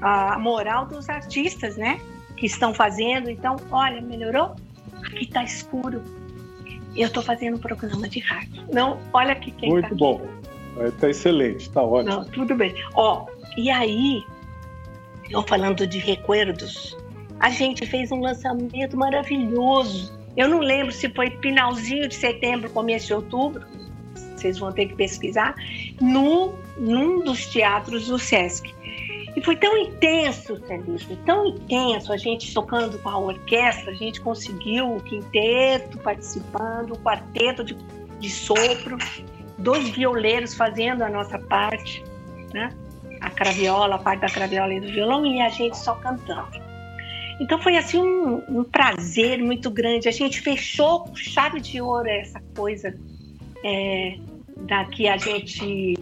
a moral dos artistas, né? Que estão fazendo. Então, olha, melhorou? Aqui tá escuro. Eu estou fazendo um programa de rádio. Não, olha aqui quem Muito tá bom. Está excelente, está ótimo. Não, tudo bem. Ó, e aí, eu falando de recuerdos, a gente fez um lançamento maravilhoso. Eu não lembro se foi finalzinho de setembro, começo de outubro, vocês vão ter que pesquisar, no, num dos teatros do Sesc. E foi tão intenso, Felipe, tão intenso, a gente tocando com a orquestra, a gente conseguiu o quinteto participando, o quarteto de, de sopro, dois violeiros fazendo a nossa parte, né? A craviola, a parte da craviola e do violão, e a gente só cantando. Então foi assim um, um prazer muito grande. A gente fechou com chave de ouro essa coisa é, da que a gente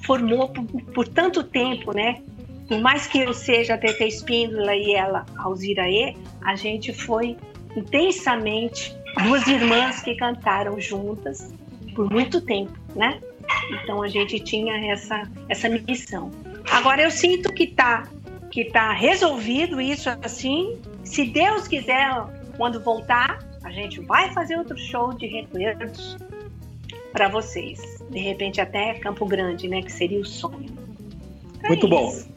formou por, por, tanto tempo, né? Por mais que eu seja a Tete Espíndola e ela, Alzira E, a gente foi intensamente duas irmãs que cantaram juntas por muito tempo, né? Então a gente tinha essa, essa missão. Agora eu sinto que tá, que tá resolvido isso assim. Se Deus quiser, quando voltar, a gente vai fazer outro show de recuerdos para vocês. De repente até Campo Grande, né? Que seria o sonho. É muito isso. bom.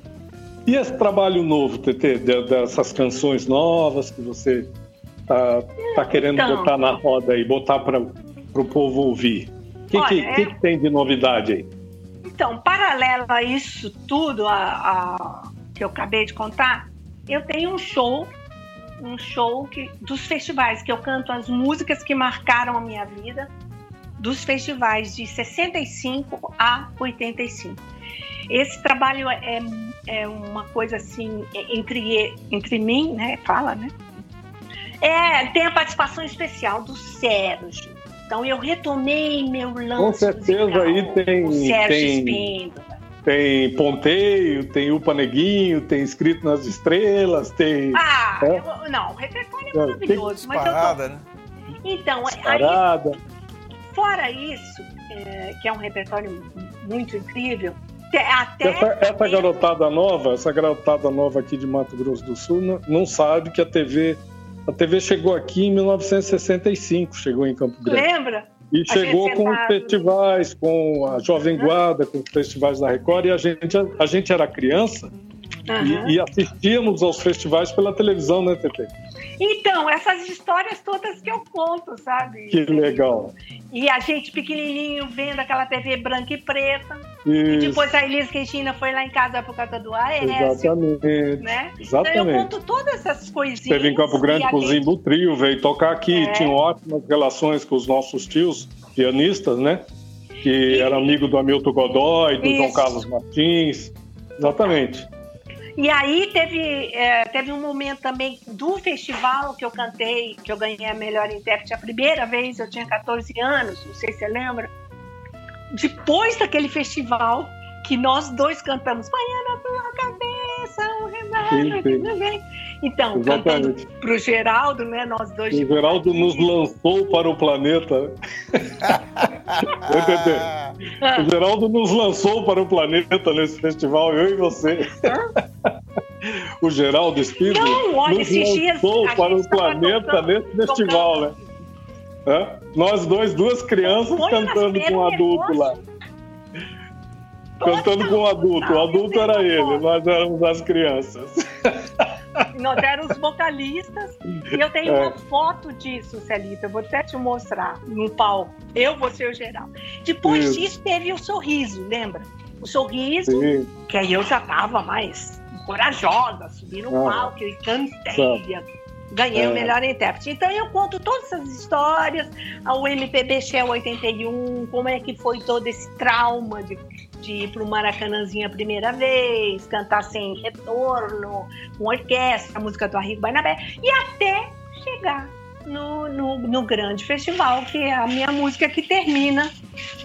E esse trabalho novo, TT, dessas canções novas que você tá, tá querendo então, botar na roda e botar para o povo ouvir? O que, que, é... que, que, tem de novidade aí? Então, paralelo a isso tudo a, a, que eu acabei de contar, eu tenho um show, um show que, dos festivais, que eu canto as músicas que marcaram a minha vida, dos festivais de 65 a 85. Esse trabalho é, é uma coisa assim, entre, entre mim, né? Fala, né? É, tem a participação especial do Sérgio, então eu retomei meu lance. Com certeza musical, aí tem. O Sérgio tem... Espíndola. tem Ponteio, tem Upa Neguinho, tem Escrito nas Estrelas, tem. Ah, é? eu, não, o repertório é maravilhoso. Mas Parada, eu tô... né? Então, aí, fora isso, é, que é um repertório muito incrível, até essa, essa, garotada nova, essa garotada nova aqui de Mato Grosso do Sul não, não, sabe que a TV, a TV chegou aqui em 1965, chegou em Campo Grande. Lembra? E a chegou com os festivais, com a Jovem Guarda, com os festivais da Record, e a gente, a, a gente era criança uhum. e, e, assistíamos aos festivais pela televisão, né, Tete? Então, essas histórias todas que eu conto, sabe? Que legal. E a gente pequenininho vendo aquela TV branca e preta. E depois a Elis Cristina foi lá em casa por causa do Aécio. Exatamente. Né? Exatamente. Então eu conto todas essas coisinhas. Teve em Campo Grande com o Zimbo Trio, veio tocar aqui, é. tinha ótimas relações com os nossos tios pianistas, né? Que e... era amigo do Hamilton Godoy, do Isso. João Carlos Martins. Exatamente. E aí teve, é, teve um momento também do festival que eu cantei, que eu ganhei a melhor intérprete a primeira vez, eu tinha 14 anos, não sei se você lembra. Depois daquele festival, que nós dois cantamos Baiana tua cabeça, um remédio, Então, Exatamente. cantando pro Geraldo, né? Nós dois. O Geraldo nos lançou para o planeta. [LAUGHS] o Geraldo nos lançou para o planeta nesse festival, eu e você. o Geraldo Espírito nos lançou dias, para o planeta nesse festival, tocando. né? Nós dois, duas crianças cantando com um adulto lá. Cantando com um adulto. O adulto era ele, nós éramos as crianças. Nós éramos os vocalistas. E eu tenho é. uma foto disso, Celita. Eu vou até te mostrar no palco. Eu, você e o geral. Depois Isso. disso, teve o sorriso, lembra? O sorriso, Sim. que aí eu já tava mais corajosa, subi no ah. palco e cantei. Ganhei é. o melhor intérprete. Então eu conto todas essas histórias, o MPB Shell 81, como é que foi todo esse trauma de, de ir para o Maracanãzinho a primeira vez, cantar sem retorno, com orquestra, a música do Arrigo Barnabé, e até chegar no, no, no, grande festival, que é a minha música que termina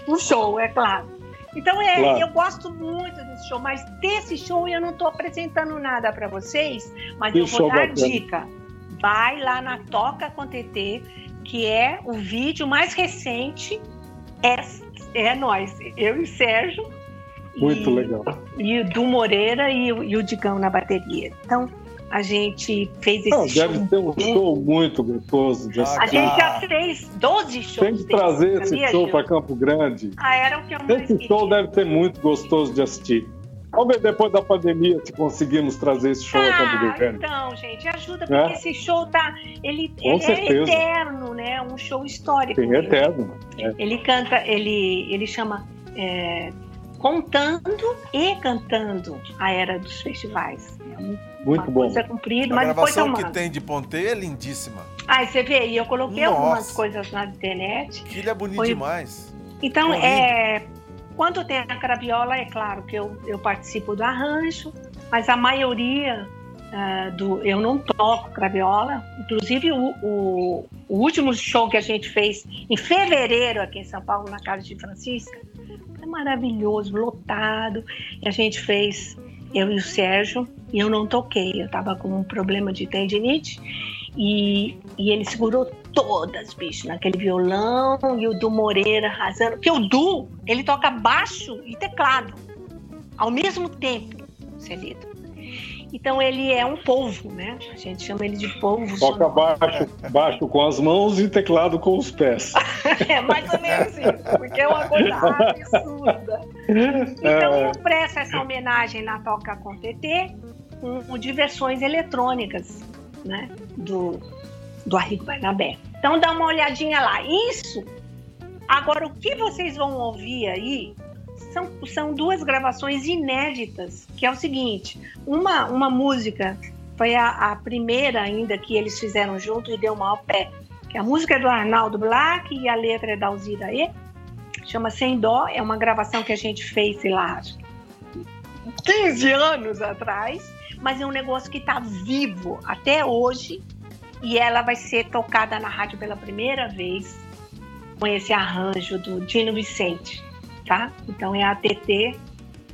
o show, é claro. Então é, claro. eu gosto muito desse show, mas desse show eu não estou apresentando nada para vocês, mas que eu vou dar bacana. dica vai lá na Toca com TT, que é o vídeo mais recente, é, é nós, eu e Sérgio. Muito e, legal. E o Du Moreira e, e, o Digão na bateria. Então, a gente fez esse Não, show. Deve ser um show muito gostoso de A gente já fez 12 shows. Tem que trazer esse show para Campo Grande. Ah, era o que eu mais Esse show deve ser muito gostoso de assistir. Vamos ver depois da pandemia se conseguimos trazer esse show ah, para o governo. Então, gente, ajuda, porque é? esse show tá. Ele, ele é eterno, né? Um show histórico. Sim, é eterno. É. Ele canta, ele, ele chama é, Contando e Cantando a Era dos Festivais. É Muito bom. Coisa comprida, a mas gravação depois que tem de Ponteio é lindíssima. Ah, você vê aí, eu coloquei Nossa. algumas coisas na internet. Que ele é bonito Foi... demais. Então, é, quando tem a craviola, é claro que eu, eu participo do arranjo, mas a maioria uh, do. Eu não toco craviola. Inclusive, o, o, o, último show que a gente fez em fevereiro aqui em São Paulo, na Casa de Francisca, foi maravilhoso, lotado. E a gente fez, eu e o Sérgio, e eu não toquei. Eu estava com um problema de tendinite. E, e ele segurou todas, bicho, naquele violão e o Du Moreira arrasando. Porque o Du, ele toca baixo e teclado ao mesmo tempo, Celito. Então ele é um polvo, né? A gente chama ele de polvo. Toca baixo, baixo com as mãos e teclado com os pés. [LAUGHS] é mais ou menos isso, porque é uma coisa absurda. Então é. eu presto essa homenagem na Toca com TT com diversões eletrônicas né, do, do Arrigo Barnabé. Então dá uma olhadinha lá. Isso. Agora, o que vocês vão ouvir aí são, são duas gravações inéditas, que é o seguinte: uma, uma música foi a, a primeira ainda que eles fizeram junto e deu mal pé. Que a música é do Arnaldo Black e a letra é da Alzira E. Chama Sem Dó, é uma gravação que a gente fez, sei lá, 15 anos atrás mas é um negócio que está vivo até hoje e ela vai ser tocada na rádio pela primeira vez com esse arranjo do Dino Vicente, tá? Então é a TT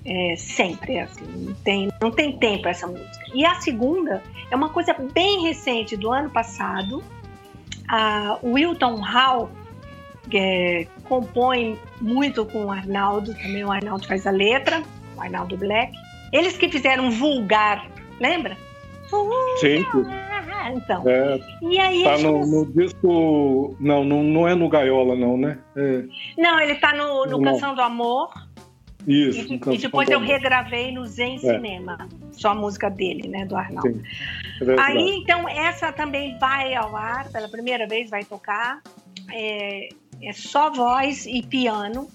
É, sempre, assim, não tem, não tem tempo essa música. E a segunda é uma coisa bem recente do ano passado. A Wilton Hall é, compõe muito com o Arnaldo, também o Arnaldo faz a letra, o Arnaldo Black. Eles que fizeram Vulgar, lembra? Sim. [LAUGHS] Então. É, e aí tá no, no, disco. Não, não, não é no Gaiola, não, né? É. Não, ele tá no, no Canção do Amor. Isso. E, e depois eu regravei no Zen é. Cinema. Só a música dele, né? Do Arnaldo. Sim, é aí, então, essa também vai ao ar, pela primeira vez vai tocar. É, é só voz e piano.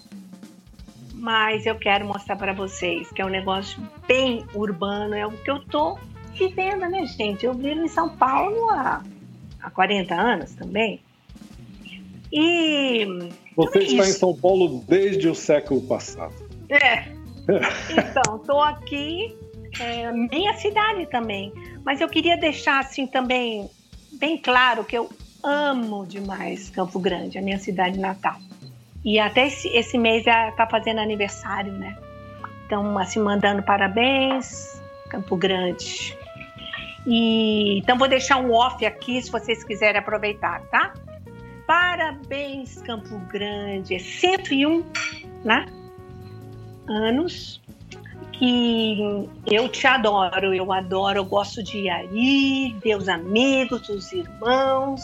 Mas eu quero mostrar para vocês que é um negócio bem urbano, é o que eu tô vivendo, né, gente? Eu vivo em São Paulo há, há 40 anos também. E. Você está isso. em São Paulo desde o século passado. É. Então, estou aqui, é, minha cidade também. Mas eu queria deixar assim também bem claro que eu amo demais Campo Grande, a minha cidade natal. E até esse, esse mês está fazendo aniversário, né? Então, assim, mandando parabéns, Campo Grande. E então vou deixar um off aqui se vocês quiserem aproveitar, tá? Parabéns, Campo Grande. É 101, né? Anos que eu te adoro, eu adoro, eu gosto de ir aí, meus amigos, os irmãos.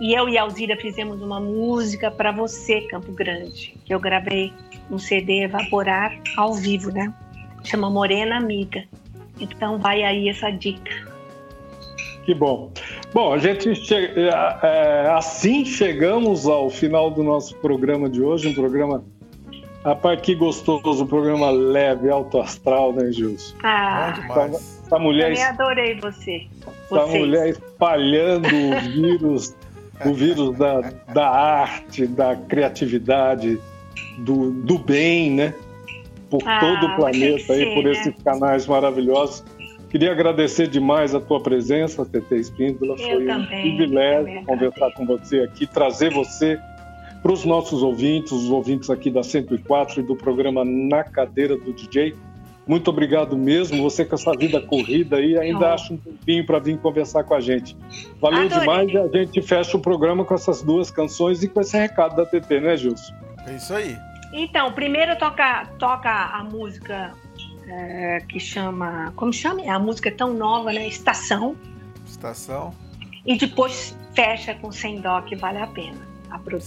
E eu e a Alzira fizemos uma música para você, Campo Grande, que eu gravei no CD Evaporar ao vivo, né? Chama Morena Amiga. Então vai aí essa dica. Que bom. Bom, a gente che... É, é, assim chegamos ao final do nosso programa de hoje, um programa Rapaz, que gostoso, um programa leve, alto astral, né, Gilson? Ah, essa, mulher. Eu adorei você. Essa mulher espalhando o vírus, o vírus da, da arte, da criatividade, do, do bem, né? Por ah, todo o planeta aí, ser, por né? esses canais maravilhosos. Queria agradecer demais a tua presença, TT Espíndola. Foi também, um privilégio conversar com você aqui, trazer você para os nossos ouvintes, os ouvintes aqui da 104 e do programa Na Cadeira do DJ. Muito obrigado mesmo. Você com essa vida corrida aí ainda acha um tempinho para vir conversar com a gente. Valeu Adorei. demais e a gente fecha o programa com essas duas canções e com esse recado da TT, né, Gilson? É isso aí. Então, primeiro toca, toca a música é, que chama. Como chama? A música é tão nova, né? Estação. Estação. E depois fecha com Sem Dó, que vale a pena.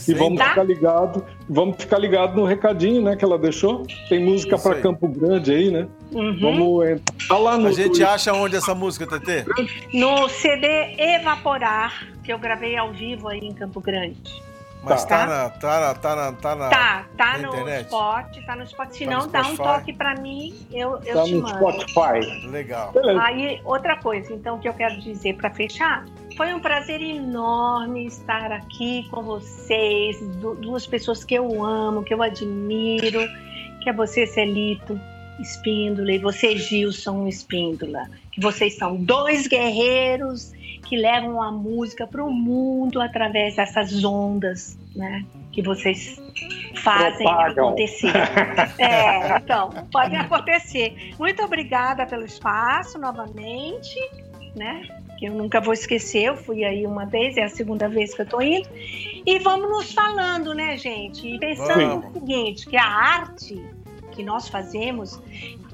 E vamos ficar ligado, vamos ficar ligado no recadinho, né, que ela deixou. Tem música para Campo Grande aí, né? Uhum. Vamos entrar lá no. A gente acha onde essa música, TT? No CD Evaporar, que eu gravei ao vivo aí em Campo Grande. Mas tá, tá na, tá na, tá na, tá na, tá, tá na no Spot, tá no Spot. Se tá não, dá um toque para mim, eu, eu tá te no mando. Spotify. Legal. Aí, outra coisa, então, que eu quero dizer para fechar, foi um prazer enorme estar aqui com vocês, duas pessoas que eu amo, que eu admiro, que é você, Celito Espíndola, e você, Gilson Espíndola. Que vocês são dois guerreiros que levam a música para o mundo através dessas ondas, né? Que vocês fazem Propagam. acontecer. [LAUGHS] É, então, pode acontecer. Muito obrigada pelo espaço novamente, né? Que eu nunca vou esquecer. Eu fui aí uma vez, é a segunda vez que eu tô indo. E vamos nos falando, né, gente? E pensando vamos. no seguinte, que a arte que nós fazemos,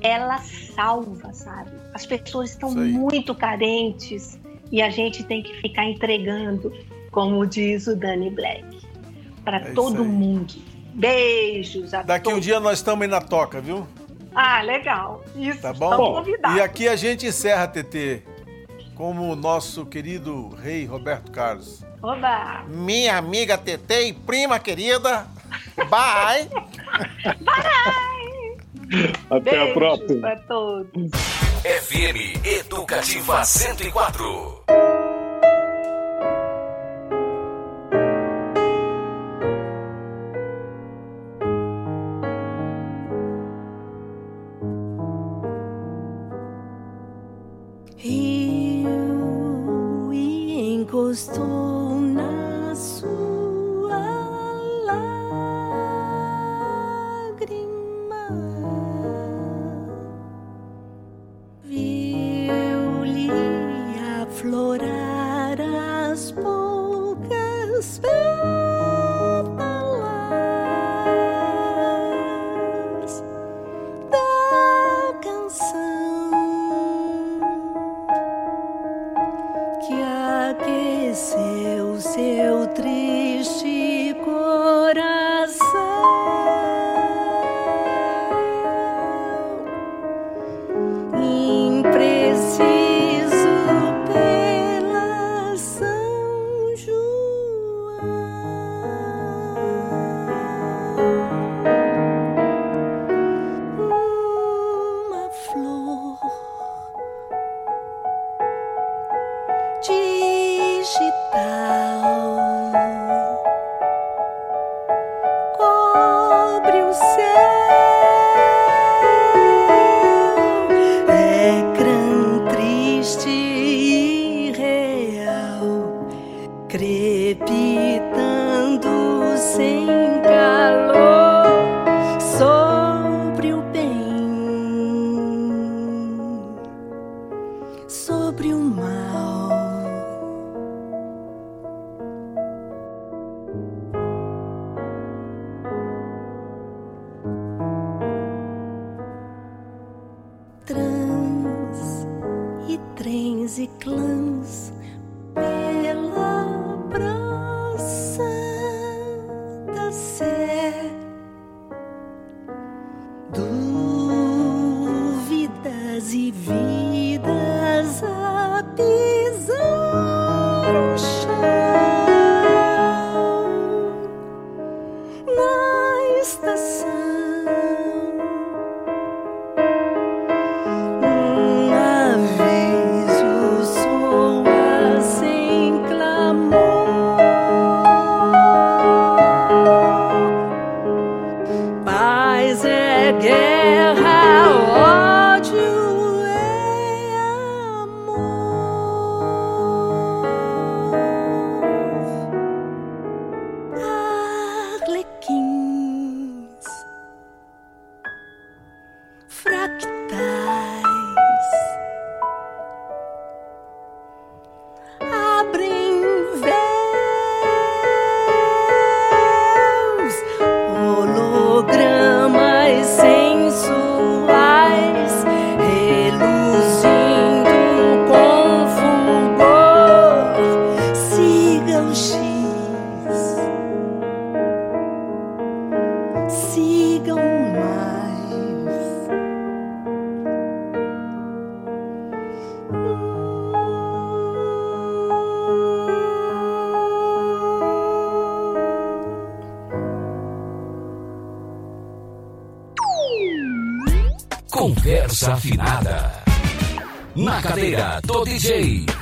ela salva, sabe? As pessoas estão muito carentes e a gente tem que ficar entregando, como diz o Danny Black, para é todo mundo. Beijos a Daqui todos. um dia nós estamos aí na toca, viu? Ah, legal. Isso, tá bom? E aqui a gente encerra, TT como o nosso querido rei Roberto Carlos. Oba! Minha amiga TT e prima querida. Bye! [LAUGHS] Bye! Até Beijos a próxima. Para todos. FM Educativa 104. Do DJ.